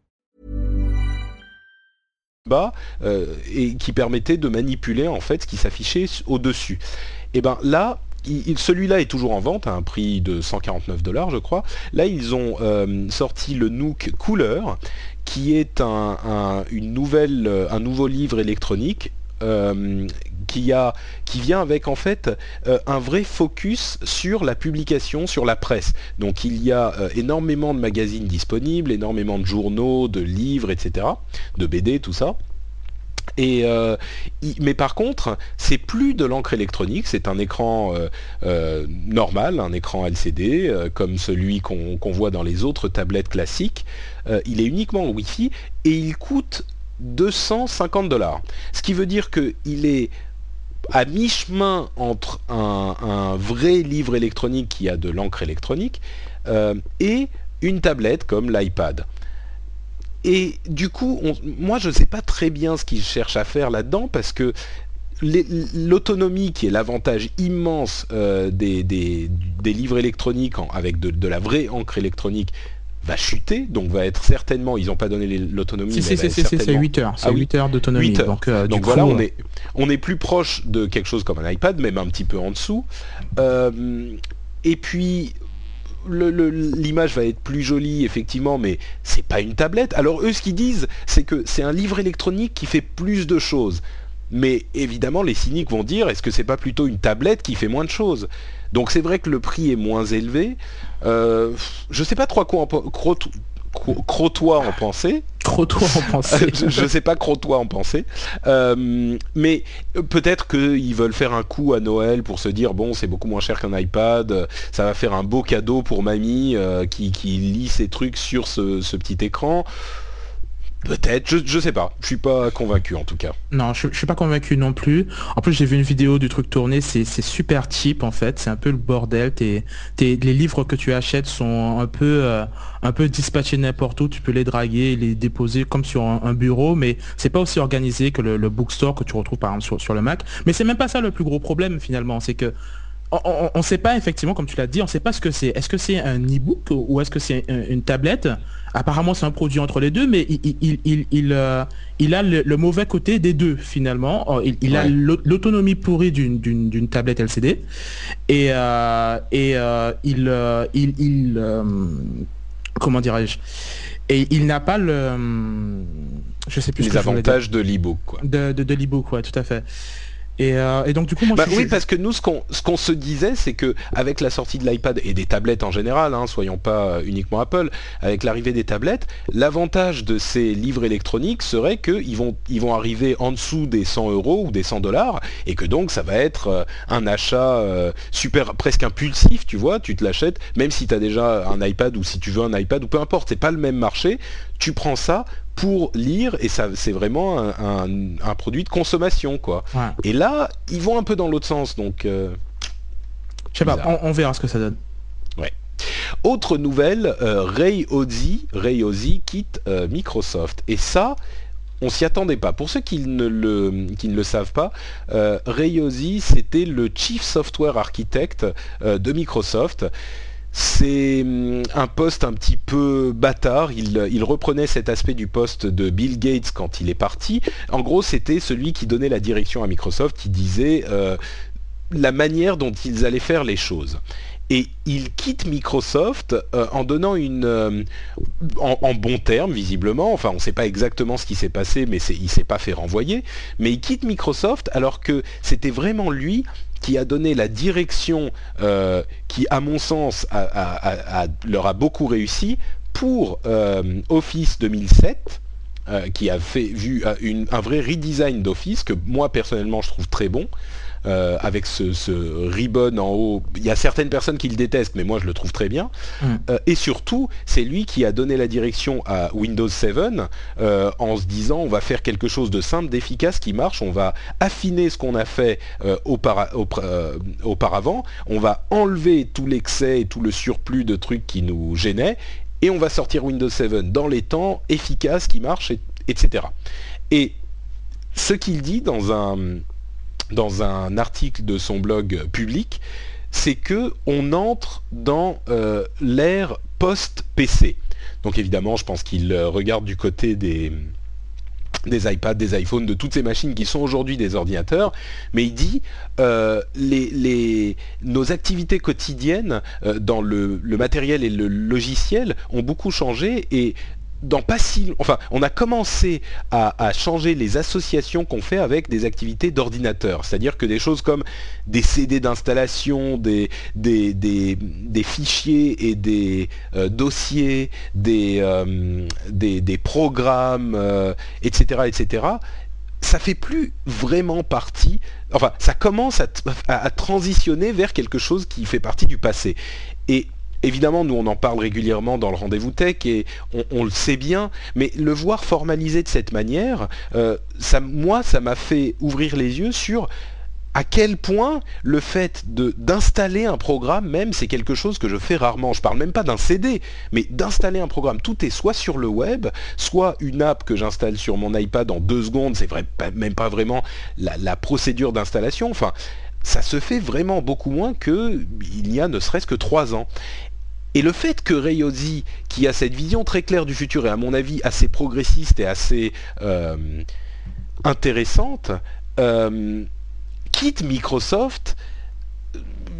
Bas euh, et qui permettait de manipuler en fait ce qui s'affichait au-dessus. Et ben là, celui-là est toujours en vente à un prix de 149 dollars, je crois. Là, ils ont euh, sorti le Nook Cooler, qui est un, une nouvelle, euh, un nouveau livre électronique qui, a, qui vient avec en fait euh, un vrai focus sur la publication, sur la presse. Donc il y a euh, énormément de magazines disponibles, énormément de journaux, de livres, etc., de BD, tout ça. Et, euh, mais par contre, c'est plus de l'encre électronique, c'est un écran normal, un écran LCD, comme celui qu'on voit dans les autres tablettes classiques. il est uniquement Wi-Fi et il coûte 250 dollars. Ce qui veut dire qu'il est à mi-chemin entre un, vrai livre électronique qui a de l'encre électronique et une tablette comme l'iPad. Et du coup, moi je ne sais pas très bien ce qu'ils cherchent à faire là-dedans parce que l'autonomie qui est l'avantage immense euh, des, livres électroniques avec de, la vraie encre électronique va chuter, donc va être certainement, ils n'ont pas donné l'autonomie. c'est 8 heures, c'est 8 ah heures d'autonomie. Donc, euh, donc voilà, on, est, on est plus proche de quelque chose comme un iPad, même un petit peu en dessous. Euh, et puis, l'image va être plus jolie effectivement, mais c'est pas une tablette. Alors eux, ce qu'ils disent, c'est que c'est un livre électronique qui fait plus de choses. Mais évidemment, les cyniques vont dire, est-ce que c'est pas plutôt une tablette qui fait moins de choses? Donc c'est vrai que le prix est moins élevé. Euh, je sais pas trop quoi en, Crotois en penser. Crotois en penser. je ne sais pas Crotois en penser. Euh, mais peut-être qu'ils veulent faire un coup à Noël pour se dire bon c'est beaucoup moins cher qu'un iPad, ça va faire un beau cadeau pour mamie euh, qui, lit ses trucs sur ce petit écran. Peut-être, je, je sais pas, je suis pas convaincu en tout cas. Non, je, suis pas convaincu non plus. En plus, j'ai vu une vidéo du truc tourné, c'est super cheap en fait, c'est un peu le bordel. les livres que tu achètes sont un peu, euh, un peu dispatchés n'importe où, tu peux les draguer, les déposer comme sur un, bureau, mais c'est pas aussi organisé que le, bookstore que tu retrouves par exemple sur le Mac. Mais c'est même pas ça le plus gros problème finalement, c'est que on ne sait pas effectivement, comme tu l'as dit, on ne sait pas ce que c'est. Est-ce que c'est un e-book ou est-ce que c'est une tablette? Apparemment, c'est un produit entre les deux, mais il, il, euh, a le, mauvais côté des deux finalement. Oh, il, a l'autonomie pourrie d'une tablette LCD et, euh, et euh, il, comment dirais-je? Et il n'a pas le je sais plus les avantages de l'e-book de, de, de l'e-book ouais tout à fait euh, et, donc du coup, moi, bah oui, parce que nous, ce qu'on ce qu'on se disait, c'est que avec la sortie de l'iPad et des tablettes en général, hein, soyons pas euh, uniquement Apple, avec l'arrivée des tablettes, l'avantage de ces livres électroniques serait qu'ils vont ils vont arriver en dessous des 100 euros ou des 100 dollars, et que donc ça va être euh, un achat super presque impulsif, tu vois, tu te l'achètes, même si tu as déjà un iPad ou si tu veux un iPad ou peu importe, c'est pas le même marché, tu prends ça pour lire et ça c'est vraiment un, produit de consommation quoi. Et là ils vont un peu dans l'autre sens donc. Euh, Je sais pas, on, verra ce que ça donne. Ouais. Autre nouvelle, euh, Ray Ozzy, Ray Ozzy quitte euh, Microsoft et ça on s'y attendait pas. Pour ceux qui ne le, qui ne le savent pas, Ray Ozzy c'était le Chief Software Architect de Microsoft c'est hum, un poste un petit peu bâtard. Il, reprenait cet aspect du poste de Bill Gates quand il est parti. En gros, c'était celui qui donnait la direction à Microsoft, qui disait euh, la manière dont ils allaient faire les choses. Et il quitte Microsoft euh, en donnant une... Euh, en, bon terme, visiblement. Enfin, on ne sait pas exactement ce qui s'est passé, mais il ne s'est pas fait renvoyer. Mais il quitte Microsoft alors que c'était vraiment lui qui a donné la direction euh, qui, à mon sens, leur a beaucoup réussi pour Office 2007. Euh, qui a fait vu un vrai redesign d'Office que moi personnellement je trouve très bon euh, avec ce, ribbon en haut. Il y a certaines personnes qui le détestent, mais moi je le trouve très bien. Mm. Euh, et surtout, c'est lui qui a donné la direction à Windows 7 euh, en se disant on va faire quelque chose de simple, d'efficace, qui marche. On va affiner ce qu'on a fait auparavant. On va enlever tout l'excès et tout le surplus de trucs qui nous gênaient. Et on va sortir Windows 7 dans les temps, efficace, qui marche, etc. Et ce qu'il dit dans un, dans un article de son blog public, c'est que on entre dans euh, l'ère post-PC. Donc évidemment, je pense qu'il euh, regarde du côté des, des iPads, des iPhones, de toutes ces machines qui sont aujourd'hui des ordinateurs, mais il dit euh, les, nos activités quotidiennes dans le, le, matériel et le logiciel ont beaucoup changé et pas enfin, on a commencé à, changer les associations qu'on fait avec des activités d'ordinateur. C'est-à-dire que des choses comme des CD d'installation, des, fichiers et des euh, dossiers, des, euh, programmes, etc., euh, etc., ça fait plus vraiment partie, enfin, ça commence à, à, transitionner vers quelque chose qui fait partie du passé. Et évidemment, nous on en parle régulièrement dans le rendez-vous tech et on, le sait bien, mais le voir formalisé de cette manière, euh, ça, moi, ça m'a fait ouvrir les yeux sur à quel point le fait d'installer un programme même, c'est quelque chose que je fais rarement. Je parle même pas d'un CD, mais d'installer un programme. Tout est soit sur le web, soit une app que j'installe sur mon iPad en deux secondes. C'est vrai, même pas vraiment la, procédure d'installation. Enfin, ça se fait vraiment beaucoup moins qu'il y a ne serait-ce que trois ans. Et le fait que Ray qui a cette vision très claire du futur et à mon avis assez progressiste et assez euh, intéressante, euh, quitte Microsoft,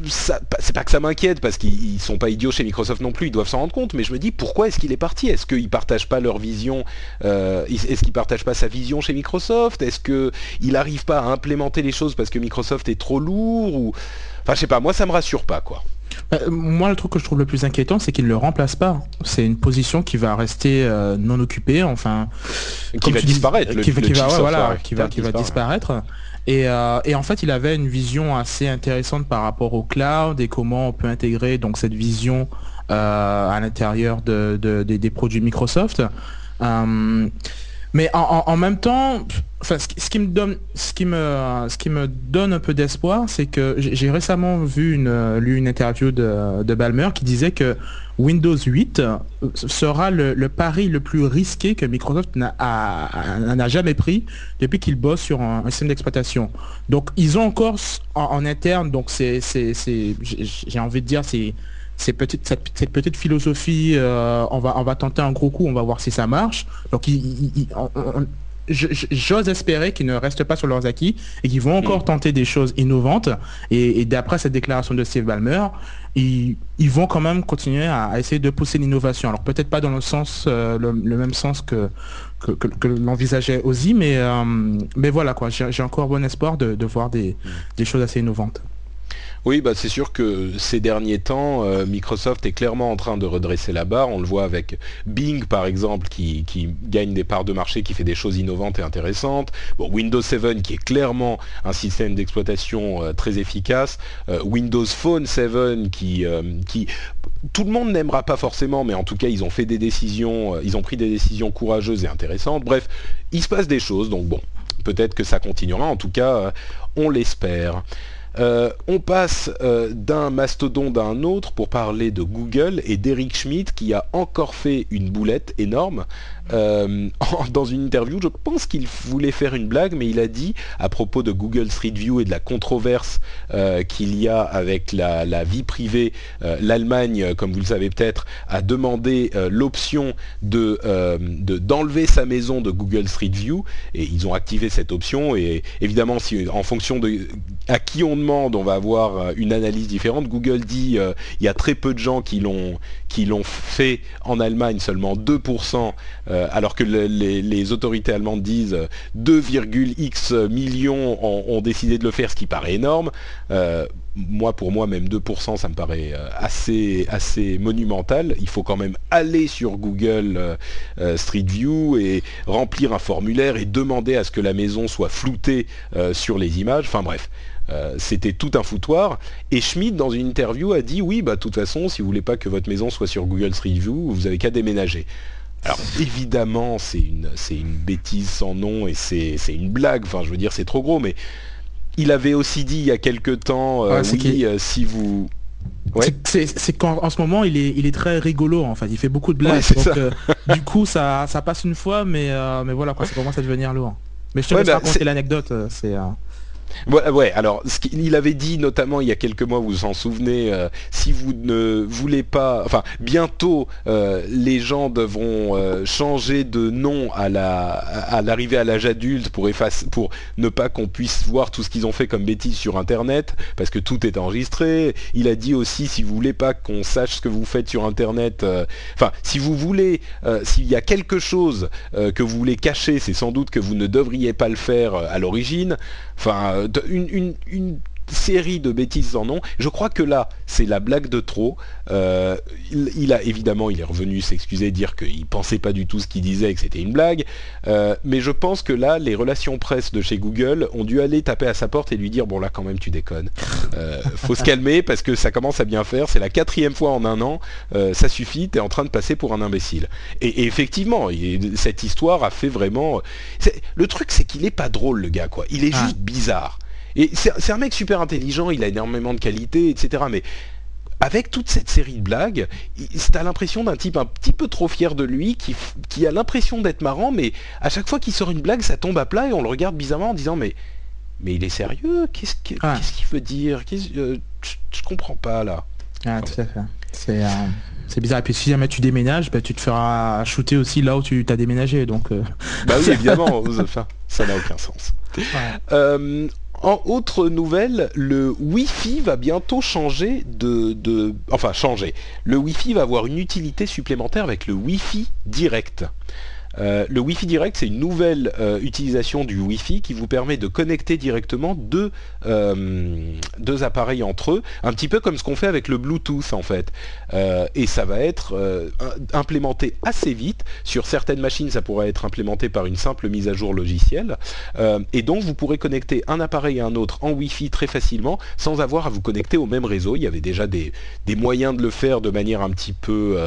c'est pas que ça m'inquiète parce qu'ils sont pas idiots chez Microsoft non plus, ils doivent s'en rendre compte, mais je me dis pourquoi est-ce qu'il est parti? Est-ce qu'ils partagent pas leur vision euh, Est-ce qu'ils partagent pas sa vision chez Microsoft? Est-ce qu'il n'arrive pas à implémenter les choses parce que Microsoft est trop lourd ou... Enfin, je sais pas, moi ça me rassure pas quoi. Bah, moi, le truc que je trouve le plus inquiétant, c'est qu'il ne le remplace pas. C'est une position qui va rester euh, non occupée, enfin, qui va disparaître. qui, va, qui va, qui va disparaître. Euh, et, en fait, il avait une vision assez intéressante par rapport au cloud et comment on peut intégrer donc cette vision euh, à l'intérieur des produits Microsoft. Euh, mais en, même temps, ce, qui me donne, ce qui me, ce qui me donne un peu d'espoir, c'est que j'ai récemment vu une, lu une interview de, de Balmer qui disait que Windows 8 sera le, pari le plus risqué que Microsoft n'a jamais pris depuis qu'il bosse sur un, système d'exploitation. Donc ils ont encore en, interne, donc c'est, j'ai envie de dire, c'est cette petite, cette, petite philosophie, euh, on, va, on va tenter un gros coup, on va voir si ça marche. Donc, j'ose espérer qu'ils ne restent pas sur leurs acquis et qu'ils vont encore mm. tenter des choses innovantes. Et, d'après cette déclaration de Steve Ballmer, ils, vont quand même continuer à, essayer de pousser l'innovation. Alors peut-être pas dans le sens, euh, le, même sens que, que, l'envisageait Ozzy, mais, euh, mais voilà quoi. J'ai encore bon espoir de, voir des, mm. des choses assez innovantes. Oui, bah c'est sûr que ces derniers temps, euh, Microsoft est clairement en train de redresser la barre. On le voit avec Bing, par exemple, qui, gagne des parts de marché, qui fait des choses innovantes et intéressantes. Bon, Windows 7, qui est clairement un système d'exploitation euh, très efficace. Euh, Windows Phone 7, qui, qui tout le monde n'aimera pas forcément, mais en tout cas, ils ont fait des décisions, ils ont pris des décisions courageuses et intéressantes. Bref, il se passe des choses, donc bon, peut-être que ça continuera. En tout cas, on l'espère. Euh, on passe euh, d'un mastodonte à un autre pour parler de Google et d'Eric Schmidt qui a encore fait une boulette énorme euh, dans une interview, je pense qu'il voulait faire une blague, mais il a dit à propos de Google Street View et de la controverse euh, qu'il y a avec la, vie privée, euh, l'Allemagne, comme vous le savez peut-être, a demandé l'option de, d'enlever sa maison de Google Street View et ils ont activé cette option et évidemment si en fonction de à qui on demande, on va avoir une analyse différente. Google dit il y a très peu de gens qui l'ont qui l'ont fait en Allemagne, seulement 2%, euh, alors que les, autorités allemandes disent 2,x millions ont, décidé de le faire, ce qui paraît énorme. Euh, moi, pour moi, même 2%, ça me paraît euh, assez, assez monumental. Il faut quand même aller sur Google Street View et remplir un formulaire et demander à ce que la maison soit floutée sur les images. Enfin bref, euh, c'était tout un foutoir. Et Schmidt, dans une interview, a dit oui, bah de toute façon, si vous voulez pas que votre maison soit sur Google Street View, vous avez qu'à déménager. Alors évidemment, c'est une, c'est une bêtise sans nom et c'est, une blague. Enfin, je veux dire, c'est trop gros. Mais il avait aussi dit il y a quelque temps, euh, oui, euh, si vous C'est, qu'en ce moment il est, il est très rigolo en fait, il fait beaucoup de blagues. du coup ça, ça passe une fois mais, mais voilà quoi, ça commence à devenir lourd. Mais je te laisse bah, raconter l'anecdote, c'est. Ouais, alors ce avait dit notamment il y a quelques mois, vous vous en souvenez, euh, si vous ne voulez pas, enfin bientôt euh, les gens devront euh, changer de nom à la à l'arrivée à l'âge adulte pour pour ne pas qu'on puisse voir tout ce qu'ils ont fait comme bêtises sur internet parce que tout est enregistré. Il a dit aussi si vous voulez pas qu'on sache ce que vous faites sur internet, enfin si vous voulez, s'il y a quelque chose que vous voulez cacher, c'est sans doute que vous ne devriez pas le faire à l'origine. Enfin, une, série de bêtises en nom. Je crois que là, c'est la blague de trop. Euh, il, a évidemment, il est revenu s'excuser, dire qu'il pensait pas du tout ce qu'il disait et que c'était une blague. Euh, mais je pense que là, les relations presse de chez Google ont dû aller taper à sa porte et lui dire bon là quand même tu déconnes. Euh, faut se calmer parce que ça commence à bien faire. C'est la quatrième fois en un an. ça suffit. T'es en train de passer pour un imbécile. Et, effectivement, cette histoire a fait vraiment. Le truc, c'est qu'il est pas drôle le gars quoi. Il est ah. juste bizarre. Et c'est un mec super intelligent, il a énormément de qualités, etc. Mais avec toute cette série de blagues, t'as l'impression d'un type un petit peu trop fier de lui, qui, qui a l'impression d'être marrant, mais à chaque fois qu'il sort une blague, ça tombe à plat et on le regarde bizarrement en disant mais mais il est sérieux? Qu'est-ce qu'il veut dire? Euh, Je comprends pas là. Ah, tout à fait. C'est euh, bizarre. Et puis si jamais tu déménages, bah, tu te feras shooter aussi là où tu t'as déménagé. Donc, euh. Bah oui, évidemment, ça n'a aucun sens. En autre nouvelle, le Wi-Fi va bientôt changer de, Enfin, changer. Le Wi-Fi va avoir une utilité supplémentaire avec le Wi-Fi direct. Euh, le Wi-Fi direct, c'est une nouvelle euh, utilisation du Wi-Fi qui vous permet de connecter directement deux, euh, deux appareils entre eux, un petit peu comme ce qu'on fait avec le Bluetooth en fait. et ça va être implémenté assez vite. Sur certaines machines, ça pourrait être implémenté par une simple mise à jour logicielle. et donc, vous pourrez connecter un appareil à un autre en Wi-Fi très facilement sans avoir à vous connecter au même réseau. Il y avait déjà des, des moyens de le faire de manière un petit peu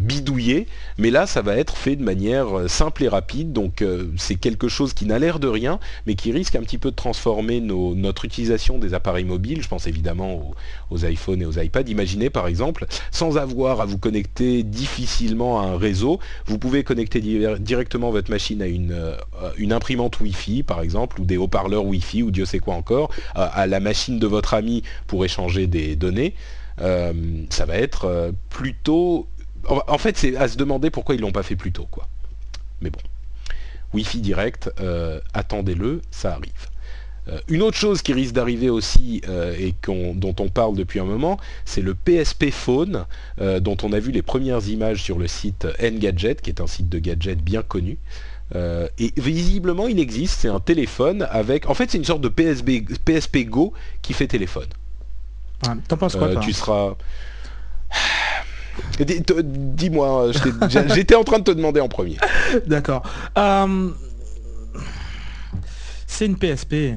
bidouillée, mais là, ça va être fait de manière euh, simple et rapide. Donc euh, c'est quelque chose qui n'a l'air de rien, mais qui risque un petit peu de transformer notre utilisation des appareils mobiles. Je pense évidemment aux, iPhones et aux iPads. Imaginez par exemple, sans avoir à vous connecter difficilement à un réseau, vous pouvez connecter directement votre machine à une, euh, une imprimante Wi-Fi par exemple, ou des haut-parleurs Wi-Fi, ou Dieu sait quoi encore, à, la machine de votre ami pour échanger des données. ça va être plutôt en fait, c'est à se demander pourquoi ils l'ont pas fait plus tôt, quoi. Mais bon, Wi-Fi direct, euh, attendez-le, ça arrive. Euh, une autre chose qui risque d'arriver aussi euh, et dont on parle depuis un moment, c'est le PSP Phone, dont on a vu les premières images sur le site Engadget, qui est un site de gadgets bien connu. et visiblement, il existe, c'est un téléphone avec... En fait, c'est une sorte de PSP Go qui fait téléphone. T'en penses quoi Tu seras... Dis-moi, j'étais en train de te demander en premier. D'accord. Euh, c'est une PSP.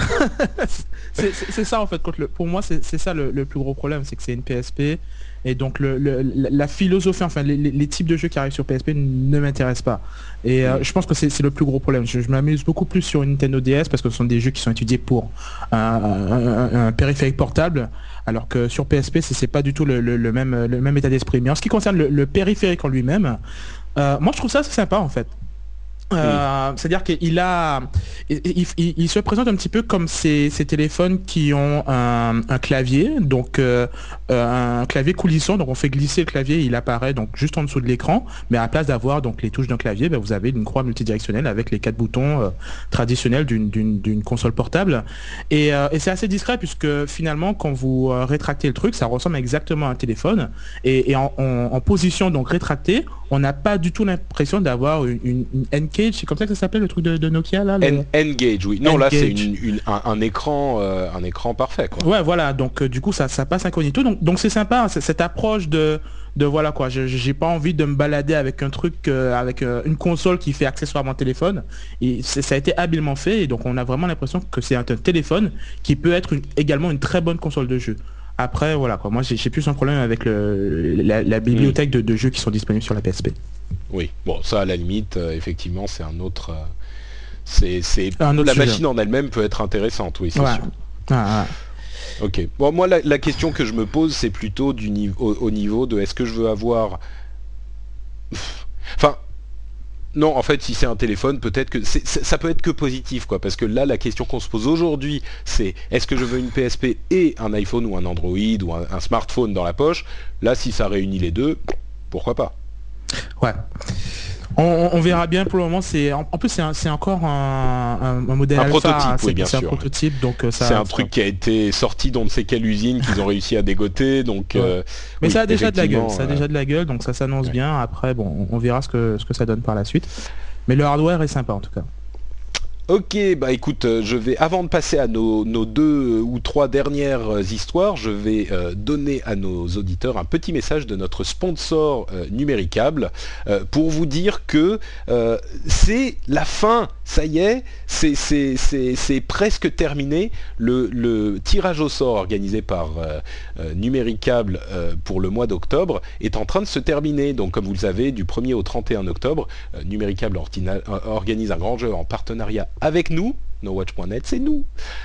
c'est ça en fait. pour moi, c'est ça le, plus gros problème, c'est que c'est une PSP. Et donc la philosophie, enfin les, types de jeux qui arrivent sur PSP ne m'intéressent pas. Et euh, je pense que c'est le plus gros problème. Je, m'amuse beaucoup plus sur Nintendo DS parce que ce sont des jeux qui sont étudiés pour un périphérique portable alors que sur PSP, c'est pas du tout le, même, état d'esprit. Mais en ce qui concerne le, périphérique en lui-même, euh, moi je trouve ça assez sympa en fait. Euh, c'est-à-dire qu'il a, il, se présente un petit peu comme ces, téléphones qui ont un, clavier, donc euh, un clavier coulissant, donc on fait glisser le clavier, il apparaît donc juste en dessous de l'écran, mais à la place d'avoir donc les touches d'un clavier, ben, vous avez une croix multidirectionnelle avec les quatre boutons euh, traditionnels d'une console portable, et, c'est assez discret puisque finalement quand vous rétractez le truc, ça ressemble exactement à un téléphone, et, en, position donc rétractée, on n'a pas du tout l'impression d'avoir une, une, une c'est comme ça que ça s'appelle le truc de, Nokia là N-Gage, oui. Non, là c'est un, écran, euh, un écran parfait. Quoi. Ouais, voilà. Donc euh, du coup, ça, ça passe incognito. Donc donc c'est sympa hein, cette approche de de voilà quoi. J'ai pas envie de me balader avec un truc, euh, avec une console qui fait accessoirement téléphone. Et ça a été habilement fait. Et donc on a vraiment l'impression que c'est un, téléphone qui peut être également une très bonne console de jeu. Après, voilà quoi. Moi, j'ai plus un problème avec le, la, bibliothèque de, de, jeux qui sont disponibles sur la PSP. Oui, bon, ça à la limite, euh, effectivement, c'est un autre. Euh, c'est, c'est... la machine en elle-même peut être intéressante, oui, c'est sûr. Ah, ah. Ok. Bon, moi, la, question que je me pose, c'est plutôt du niveau, au, niveau de est-ce que je veux avoir. Enfin. Non, en fait, si c'est un téléphone, peut-être que ça peut être que positif, quoi. Parce que là, la question qu'on se pose aujourd'hui, c'est est-ce que je veux une PSP et un iPhone ou un Android ou un smartphone dans la poche? Là, si ça réunit les deux, pourquoi pas? Ouais. On, verra bien pour le moment. C'est en, plus c'est encore un, modèle un prototype, oui, bien sûr. C'est un prototype, donc euh, C'est un truc qui a été sorti dans ne sais quelle usine qu'ils ont réussi à dégoter, donc. Euh, Mais ça a déjà de la gueule. Ça a déjà de la gueule, donc ça s'annonce bien. Après, bon, on verra ce que ce que ça donne par la suite. Mais le hardware est sympa en tout cas. Ok, bah écoute, euh, je vais, avant de passer à nos, deux ou trois dernières euh, histoires, je vais euh, donner à nos auditeurs un petit message de notre sponsor numéricable pour vous dire que c'est la fin, ça y est, c'est presque terminé. Le, tirage au sort organisé par Numéricable pour le mois d'octobre est en train de se terminer. Donc comme vous le savez, du 1er au 31 octobre, Numéricable organise un grand jeu en partenariat avec nous nowatch.net, c'est nous.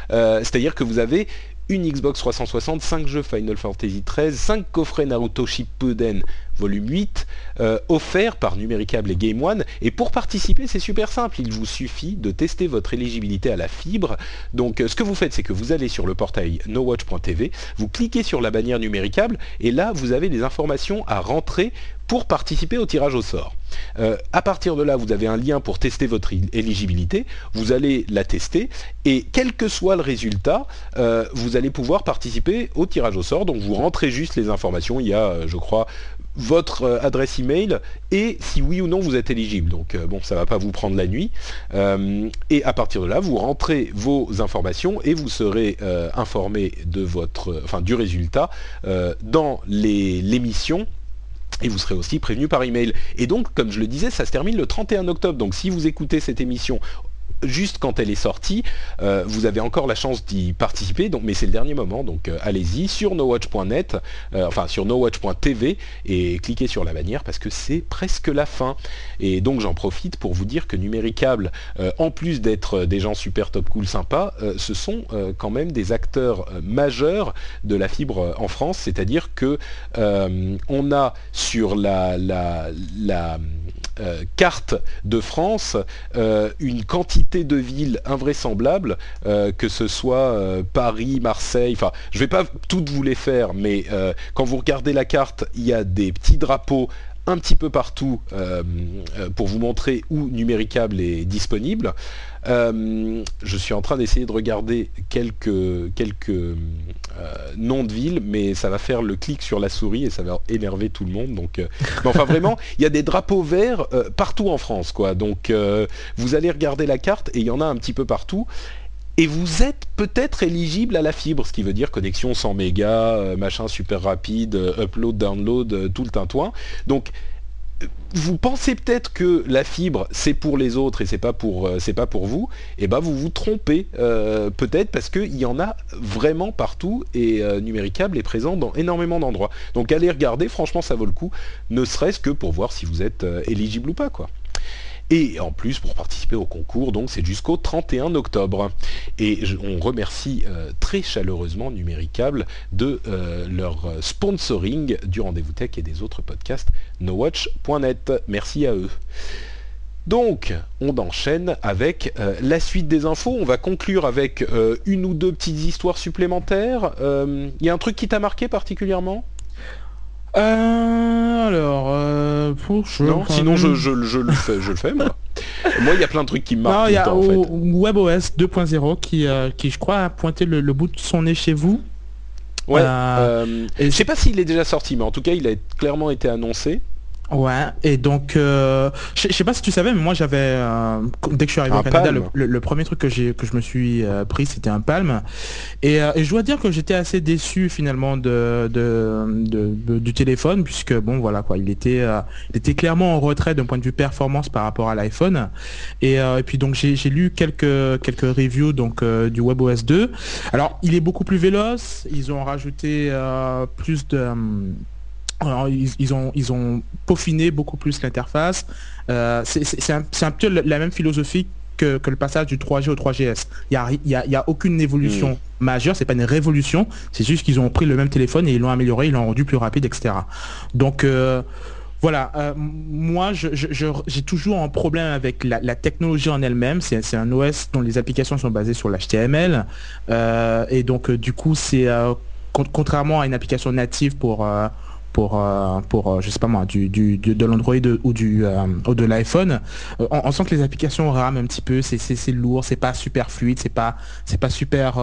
C'est-à-dire que vous avez une Xbox 360, 5 jeux Final Fantasy XIII, 5 coffrets Naruto Shippuden volume 8, euh, offert par Numéricable et Game One. Et pour participer, c'est super simple. Il vous suffit de tester votre éligibilité à la fibre. Donc euh, ce que vous faites, c'est que vous allez sur le portail nowatch.tv, vous cliquez sur la bannière Numéricable, et là, vous avez des informations à rentrer pour participer au tirage au sort. Euh, à partir de là, vous avez un lien pour tester votre éligibilité, vous allez la tester, et quel que soit le résultat, vous allez pouvoir participer au tirage au sort. Donc vous rentrez juste les informations, il y a, je crois, votre euh, adresse email et si oui ou non vous êtes éligible. Donc euh, bon, ça va pas vous prendre la nuit. Euh, et à partir de là, vous rentrez vos informations et vous serez informé de votre, enfin du résultat dans l'émission et vous serez aussi prévenu par email. Et donc, comme je le disais, ça se termine le 31 octobre. Donc si vous écoutez cette émission juste quand elle est sortie, euh, vous avez encore la chance d'y participer, mais c'est le dernier moment, donc euh, allez-y sur nowatch.net, euh, enfin sur nowatch.tv et cliquez sur la bannière parce que c'est presque la fin. Et donc j'en profite pour vous dire que Numéricable, en plus d'être des gens super top cool sympas, ce sont quand même des acteurs majeurs de la fibre en France, c'est-à-dire que on a sur la, la euh, carte de France euh, une quantité de villes invraisemblables, euh, que ce soit Paris, Marseille, enfin je vais pas toutes vous les faire, mais quand vous regardez la carte, il y a des petits drapeaux un petit peu partout pour vous montrer où Numéricable est disponible. Euh, je suis en train d'essayer de regarder quelques, quelques euh, noms de villes, mais ça va faire le clic sur la souris et ça va énerver tout le monde. Donc, euh, enfin vraiment, il y a des drapeaux verts partout en France, quoi. Donc vous allez regarder la carte et il y en a un petit peu partout et vous êtes peut-être éligible à la fibre, ce qui veut dire connexion 100 mégas, machin super rapide, upload, download, tout le tintouin. Donc vous pensez peut-être que la fibre c'est pour les autres et c'est pas pour euh, pas pour vous, et eh ben vous vous trompez euh, peut-être parce qu'il y en a vraiment partout et euh, Numéricable est présent dans énormément d'endroits. Donc allez regarder, franchement ça vaut le coup, ne serait-ce que pour voir si vous êtes éligible ou pas quoi. Et en plus, pour participer au concours, donc c'est jusqu'au 31 octobre. Et on remercie euh, très chaleureusement Numéricable de euh, leur sponsoring du Rendez-vous Tech et des autres podcasts nowatch.net. Merci à eux. Donc, on enchaîne avec euh, la suite des infos. On va conclure avec une ou deux petites histoires supplémentaires. Il y a un truc qui t'a marqué particulièrement? Euh, alors, euh, pour non, sinon je, je, je, le fais, je le fais moi. moi, il y a plein de trucs qui me marquent. Il y a WebOS 2.0 qui, euh, qui, je crois, a pointé le, bout de son nez chez vous. Ouais. Euh, je sais pas s'il est déjà sorti, mais en tout cas, il a clairement été annoncé. Ouais, et donc, euh, je sais pas si tu savais, mais moi j'avais, euh, dès que je suis arrivé au Canada, le, premier truc que, j'ai, que je me suis euh, pris, c'était un palme. Et, je dois dire que j'étais assez déçu finalement de, de, du téléphone, puisque bon, voilà quoi, il était, il était clairement en retrait d'un point de vue performance par rapport à l'iPhone. Et, puis donc j'ai, lu quelques, quelques reviews donc du WebOS 2. Alors, il est beaucoup plus véloce, ils ont rajouté plus de ils, ont, ils ont peaufiné beaucoup plus l'interface. Euh, c'est un, peu la même philosophie que, le passage du 3G au 3GS. Il n'y a, y a, aucune évolution majeure, c'est pas une révolution, c'est juste qu'ils ont pris le même téléphone et ils l'ont amélioré, ils l'ont rendu plus rapide, etc. Donc euh, voilà, euh, moi j'ai toujours un problème avec la, technologie en elle-même. C'est un OS dont les applications sont basées sur l'HTML. et donc du coup c'est contrairement à une application native pour pour euh, pour euh, je sais pas moi du, du, de l'Android ou du euh, ou de l'iPhone. On, sent que les applications rament un petit peu c'est c'est lourd c'est pas super fluide c'est pas c'est pas super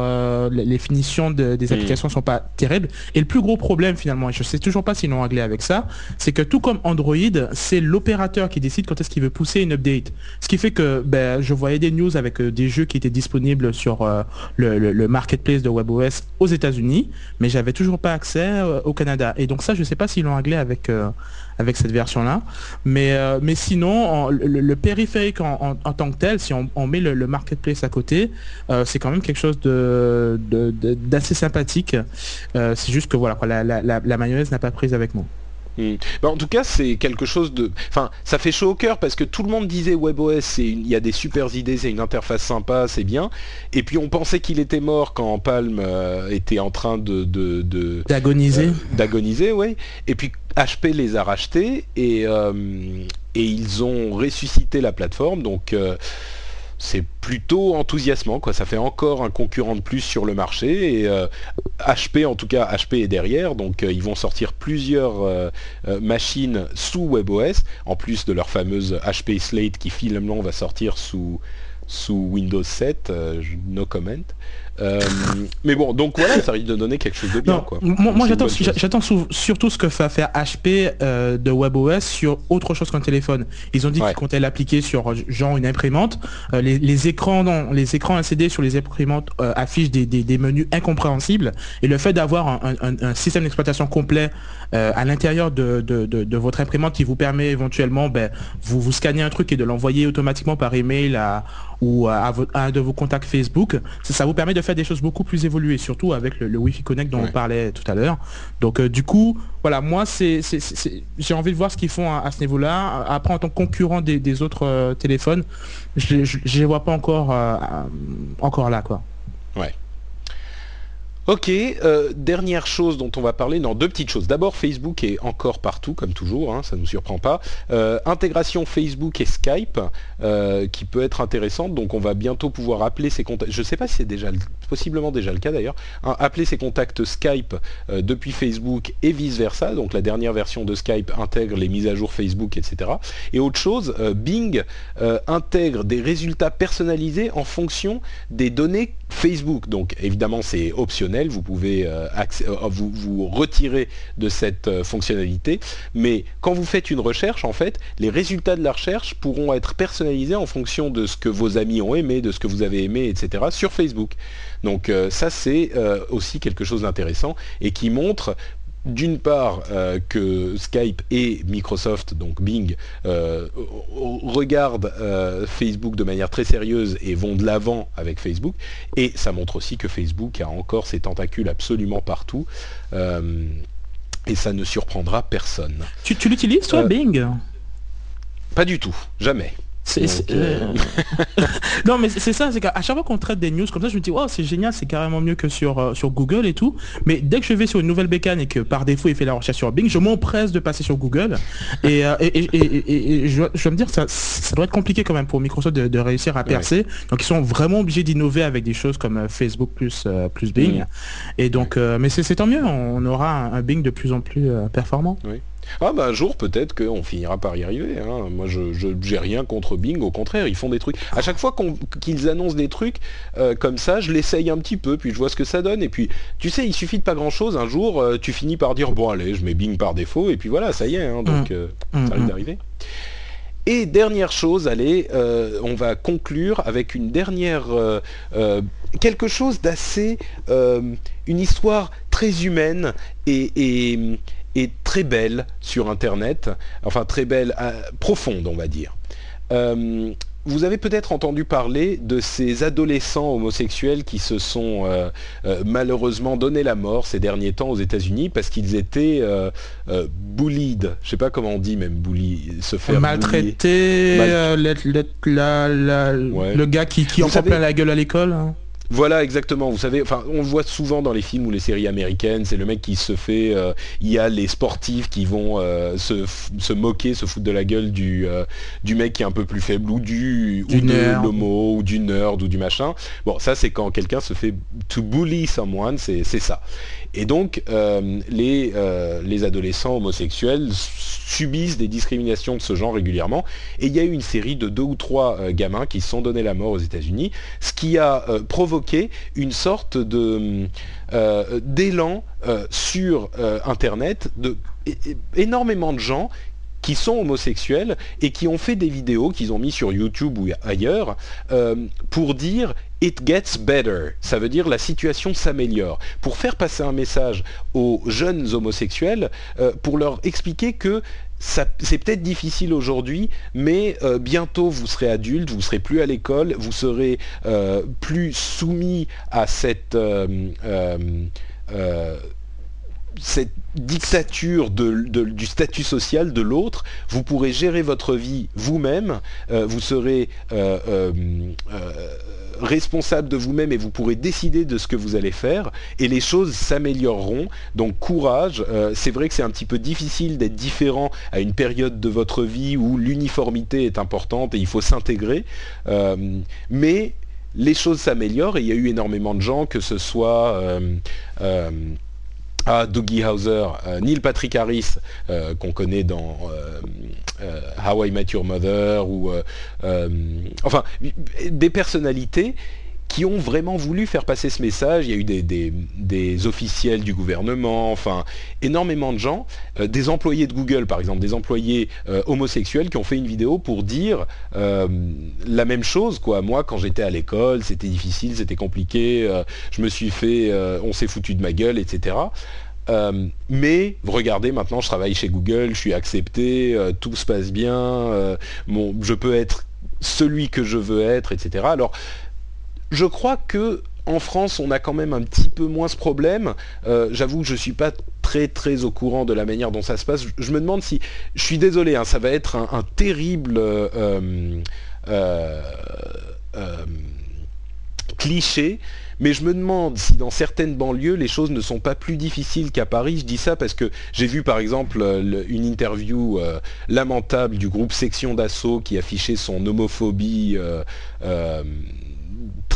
les finitions des mm. applications sont pas terribles. Et le plus gros problème finalement et je sais toujours pas s'ils l'ont réglé avec ça c'est que tout comme Android c'est l'opérateur qui décide quand est-ce qu'il veut pousser une update. Ce qui fait que ben, je voyais des news avec des jeux qui étaient disponibles sur le, le, marketplace de WebOS aux États-Unis mais j'avais toujours pas accès au Canada. Et donc ça je sais pas s'ils l'ont réglé avec, euh, avec cette version-là. Mais, euh, mais sinon, le, périphérique en, tant que tel, si on, met le, marketplace à côté, euh, c'est quand même quelque chose de, d'assez sympathique. c'est juste que voilà, la, la, mayonnaise n'a pas prise avec moi. Bah, en tout cas, c'est quelque chose de. Enfin, ça fait chaud au cœur parce que tout le monde disait WebOS, il y a des super idées, c'est une interface sympa, c'est bien. Et puis on pensait qu'il était mort quand Palm euh, était en train de d'agoniser. Euh, d'agoniser, oui. Et puis HP les a rachetés et euh, et ils ont ressuscité la plateforme. Donc c'est plutôt enthousiasmant quoi. Ça fait encore un concurrent de plus sur le marché et HP euh, en tout cas HP est derrière. Donc euh, ils vont sortir plusieurs euh, machines sous WebOS en plus de leur fameuse HP Slate qui finalement va sortir sous sous Windows 7 no comment euh, mais bon, donc voilà, ça risque de donner quelque chose de bien. quoi. Moi, j'attends, surtout ce que va faire HP euh, de WebOS sur autre chose qu'un téléphone. Ils ont dit qu'ils comptaient l'appliquer sur genre une imprimante. Euh, les, écrans, dans, les écrans LCD sur les imprimantes affichent des, menus incompréhensibles. Et le fait d'avoir un, système d'exploitation complet à l'intérieur de, votre imprimante qui vous permet éventuellement, ben, vous vous scannez un truc et de l'envoyer automatiquement par email à, ou à, un de vos contacts Facebook, ça, vous permet de faire des choses beaucoup plus évoluées, surtout avec le, Wi-Fi Connect dont on parlait tout à l'heure. Donc euh, du coup, voilà, moi c'est, j'ai envie de voir ce qu'ils font à, ce niveau-là. Après, en tant que concurrent des, autres euh, téléphones, je ne les vois pas encore, euh, encore là, quoi. Ouais. Ok, euh, dernière chose dont on va parler, non, deux petites choses. D'abord, Facebook est encore partout, comme toujours, hein, ça ne nous surprend pas. Euh, intégration Facebook et Skype, euh, qui peut être intéressante, donc on va bientôt pouvoir appeler ses contacts, je ne sais pas si c'est déjà, possiblement déjà le cas d'ailleurs, hein, appeler ses contacts Skype depuis Facebook et vice-versa, donc la dernière version de Skype intègre les mises à jour Facebook, etc. Et autre chose, Bing intègre des résultats personnalisés en fonction des données Facebook, donc évidemment c'est optionnel, vous pouvez euh, euh, vous, retirer de cette euh, fonctionnalité, mais quand vous faites une recherche, en fait, les résultats de la recherche pourront être personnalisés en fonction de ce que vos amis ont aimé, de ce que vous avez aimé, etc. sur Facebook. Donc ça c'est aussi quelque chose d'intéressant et qui montre d'une part euh, que Skype et Microsoft, donc Bing, euh, regardent euh, Facebook de manière très sérieuse et vont de l'avant avec Facebook. Et ça montre aussi que Facebook a encore ses tentacules absolument partout. et ça ne surprendra personne. Tu, tu l'utilises toi, Bing? Pas du tout, jamais. Euh, non mais c'est ça, c'est qu'à chaque fois qu'on traite des news comme ça, je me dis, oh c'est génial, c'est carrément mieux que sur, euh, sur Google et tout. Mais dès que je vais sur une nouvelle bécane et que par défaut il fait la recherche sur Bing, je m'empresse de passer sur Google. Et, euh, je, dois me dire, ça, ça doit être compliqué quand même pour Microsoft de, réussir à percer. Donc ils sont vraiment obligés d'innover avec des choses comme Facebook plus, plus Bing. Et donc, mais c'est tant mieux, on aura un, Bing de plus en plus performant. Oui. Ah bah un jour peut-être qu'on finira par y arriver. Hein. Moi je j'ai rien contre Bing, au contraire, ils font des trucs. À chaque fois qu'ils annoncent des trucs euh, comme ça, je l'essaye un petit peu, puis je vois ce que ça donne. Et puis tu sais, il suffit de pas grand chose. Un jour, euh, tu finis par dire bon allez, je mets Bing par défaut, et puis voilà, ça y est. Hein. donc mmh. Euh, ça arrive mmh. d'arriver. Et dernière chose, allez, on va conclure avec une dernière quelque chose d'assez une histoire très humaine et est très belle sur Internet, enfin très belle, euh, profonde on va dire. Euh, vous avez peut-être entendu parler de ces adolescents homosexuels qui se sont euh, malheureusement donné la mort ces derniers temps aux États-Unis parce qu'ils étaient bullied. Je sais pas comment on dit même bully, se faire maltraiter, le gars qui, qui en prend plein la gueule à l'école. Hein. Voilà, exactement. Vous savez, enfin, on le voit souvent dans les films ou les séries américaines. C'est le mec qui se fait. Euh, il y a les sportifs qui vont euh, se, moquer, se foutre de la gueule du, euh, du mec qui est un peu plus faible ou du, du ou de l'homo ou du nerd ou du machin. Bon, ça c'est quand quelqu'un se fait to bully someone, c'est ça. Et donc, euh, les, euh, les adolescents homosexuels subissent des discriminations de ce genre régulièrement. Et il y a eu une série de deux ou trois euh, gamins qui se sont donné la mort aux États-Unis, ce qui a provoqué une sorte d'élan sur Internet de de gens qui sont homosexuels et qui ont fait des vidéos qu'ils ont mis sur YouTube ou ailleurs pour dire It gets better, ça veut dire la situation s'améliore. Pour faire passer un message aux jeunes homosexuels, euh, pour leur expliquer que c'est peut-être difficile aujourd'hui, mais euh, bientôt vous serez adulte, vous serez plus à l'école, vous serez euh, plus soumis à cette cette dictature du statut social de l'autre, vous pourrez gérer votre vie vous-même, euh, vous serez euh, euh, responsable de vous-même et vous pourrez décider de ce que vous allez faire et les choses s'amélioreront. Donc courage, c'est vrai que c'est un petit peu difficile d'être différent à une période de votre vie où l'uniformité est importante et il faut s'intégrer, mais les choses s'améliorent et il y a eu énormément de gens, que ce soit ah, Dougie Hauser, euh, Neil Patrick Harris, euh, qu'on connaît dans euh, How I Met Your Mother, ou enfin des personnalités qui ont vraiment voulu faire passer ce message. Il y a eu des, officiels du gouvernement, enfin énormément de gens, euh, des employés de Google par exemple, des employés euh, homosexuels qui ont fait une vidéo pour dire euh, la même chose. Quoi. Moi, quand j'étais à l'école, c'était difficile, c'était compliqué, je me suis fait, on s'est foutu de ma gueule, etc. mais regardez, maintenant je travaille chez Google, je suis accepté, tout se passe bien, je peux être celui que je veux être, etc. Alors je crois que en France, on a quand même un petit peu moins ce problème. Euh, j'avoue que je ne suis pas très très au courant de la manière dont ça se passe. Je, me demande si, je suis désolé, hein, ça va être un, terrible euh, euh, cliché, mais je me demande si dans certaines banlieues, les choses ne sont pas plus difficiles qu'à Paris. Je dis ça parce que j'ai vu par exemple une interview lamentable du groupe Section d'Assaut qui affichait son homophobie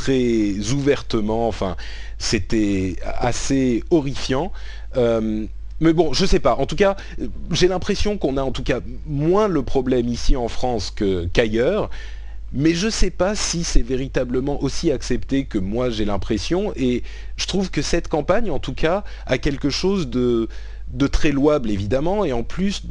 très ouvertement. Enfin, c'était assez horrifiant. Euh, mais bon, je sais pas. En tout cas, j'ai l'impression qu'on a en tout cas moins le problème ici en France qu'ailleurs. mais je sais pas si c'est véritablement aussi accepté que moi j'ai l'impression. Et je trouve que cette campagne, en tout cas, a quelque chose de de très louable évidemment et en plus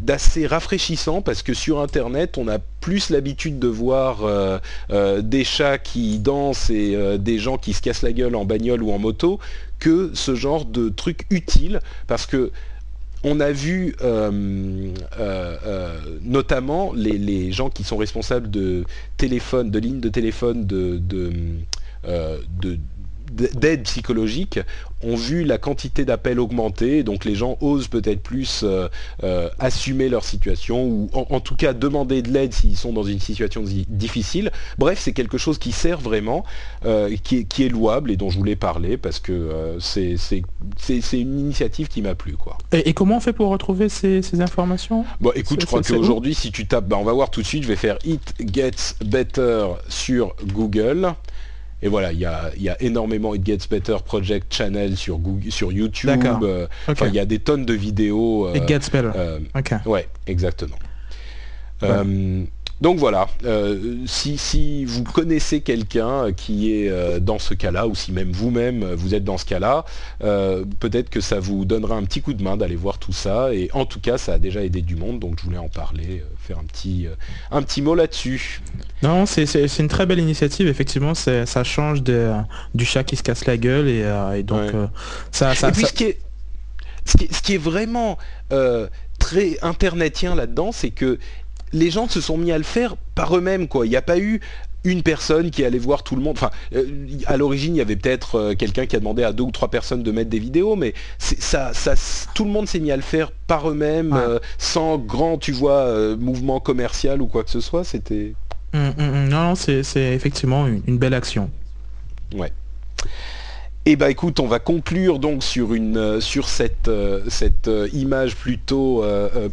d'assez rafraîchissant parce que sur internet on a plus l'habitude de voir euh, euh, des chats qui dansent et euh, des gens qui se cassent la gueule en bagnole ou en moto que ce genre de truc utile parce que on a vu notamment les, gens qui sont responsables de téléphone, de lignes de téléphone de d'aide psychologique ont vu la quantité d'appels augmenter, donc les gens osent peut-être plus euh, euh, assumer leur situation ou en, tout cas demander de l'aide s'ils sont dans une situation difficile. Bref, c'est quelque chose qui sert vraiment, euh, qui, est, louable et dont je voulais parler parce que c'est une initiative qui m'a plu. Quoi. Et, comment on fait pour retrouver ces, informations? Bon, écoute, je crois qu'aujourd'hui, si tu tapes, bah, on va voir tout de suite, je vais faire It Gets Better sur Google. Et voilà, il y a, énormément It Gets Better Project Channel sur, Google, sur YouTube. Euh, il y a des tonnes de vidéos. Euh, It Gets Better. Euh, ouais, exactement. Donc voilà, euh, si, vous connaissez quelqu'un qui est euh, dans ce cas-là, ou si même vous-même euh, vous êtes dans ce cas-là, peut-être que ça vous donnera un petit coup de main d'aller voir tout ça. Et en tout cas, ça a déjà aidé du monde, donc je voulais en parler, faire un petit, un petit mot là-dessus. Non, c'est une très belle initiative, effectivement, ça change du chat qui se casse la gueule, et, donc ça... et puis, Ce, qui est, ce qui est vraiment très internetien là-dedans, c'est que les gens se sont mis à le faire par eux-mêmes, quoi. Il n'y a pas eu une personne qui allait voir tout le monde. Enfin, euh, à l'origine, il y avait peut-être euh, quelqu'un qui a demandé à deux ou trois personnes de mettre des vidéos, mais ça, ça, tout le monde s'est mis à le faire par eux-mêmes, euh, sans grand, tu vois, mouvement commercial ou quoi que ce soit. C'était. Hum, hum, hum. non, c'est effectivement une belle action. Ouais. Eh ben écoute, on va conclure donc sur une euh, sur cette euh, cette euh, image plutôt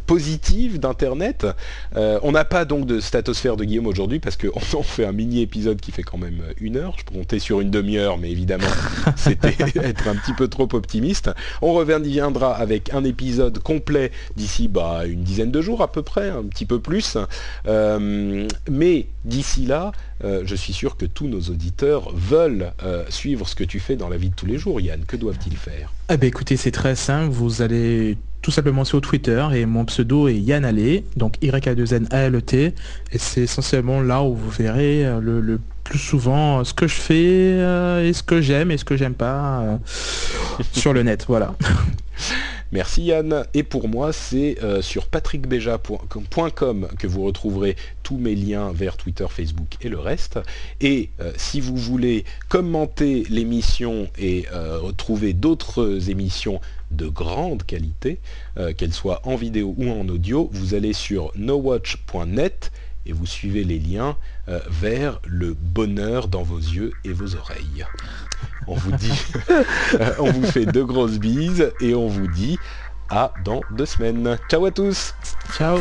positive d'internet. on n'a pas donc de statosphère de Guillaume aujourd'hui parce qu'on on fait un mini épisode qui fait quand même une heure. Je comptais sur une demi-heure, mais évidemment c'était être un petit peu trop optimiste. On reviendra avec un épisode complet d'ici bah une dizaine de jours à peu près, un petit peu plus. mais d'ici là, je suis sûr que tous nos auditeurs veulent suivre ce que tu fais dans la vie de tous les jours, Yann. Que doivent-ils faire? Eh bien écoutez, c'est très simple. Vous allez tout simplement sur Twitter et mon pseudo est Yann Allé, donc Y-A-2-N-A-L-E-T. Et c'est essentiellement là où vous verrez euh, le, plus souvent ce que je fais euh, et ce que j'aime et ce que j'aime pas euh, sur le net. Voilà. Merci Yann. Et pour moi, c'est euh, sur patrickbeja.com que vous retrouverez tous mes liens vers Twitter, Facebook et le reste. Et euh, si vous voulez commenter l'émission et euh, retrouver d'autres émissions de grande qualité, qu'elles soient en vidéo ou en audio. Vous allez sur nowatch.net et vous suivez les liens vers le bonheur dans vos yeux et vos oreilles. On vous dit, on vous fait de grosses bises et on vous dit à dans deux semaines. Ciao à tous. Ciao.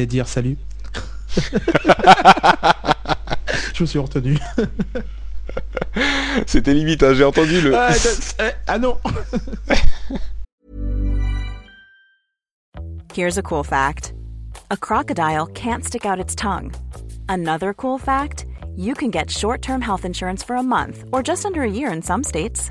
J'allais dire salut. Je me suis retenu. C'était limite, hein, j'ai entendu le. Ah, ah non Here's a cool fact a crocodile can't stick out its tongue. Another cool fact you can get short term health insurance for a month or just under a year in some states.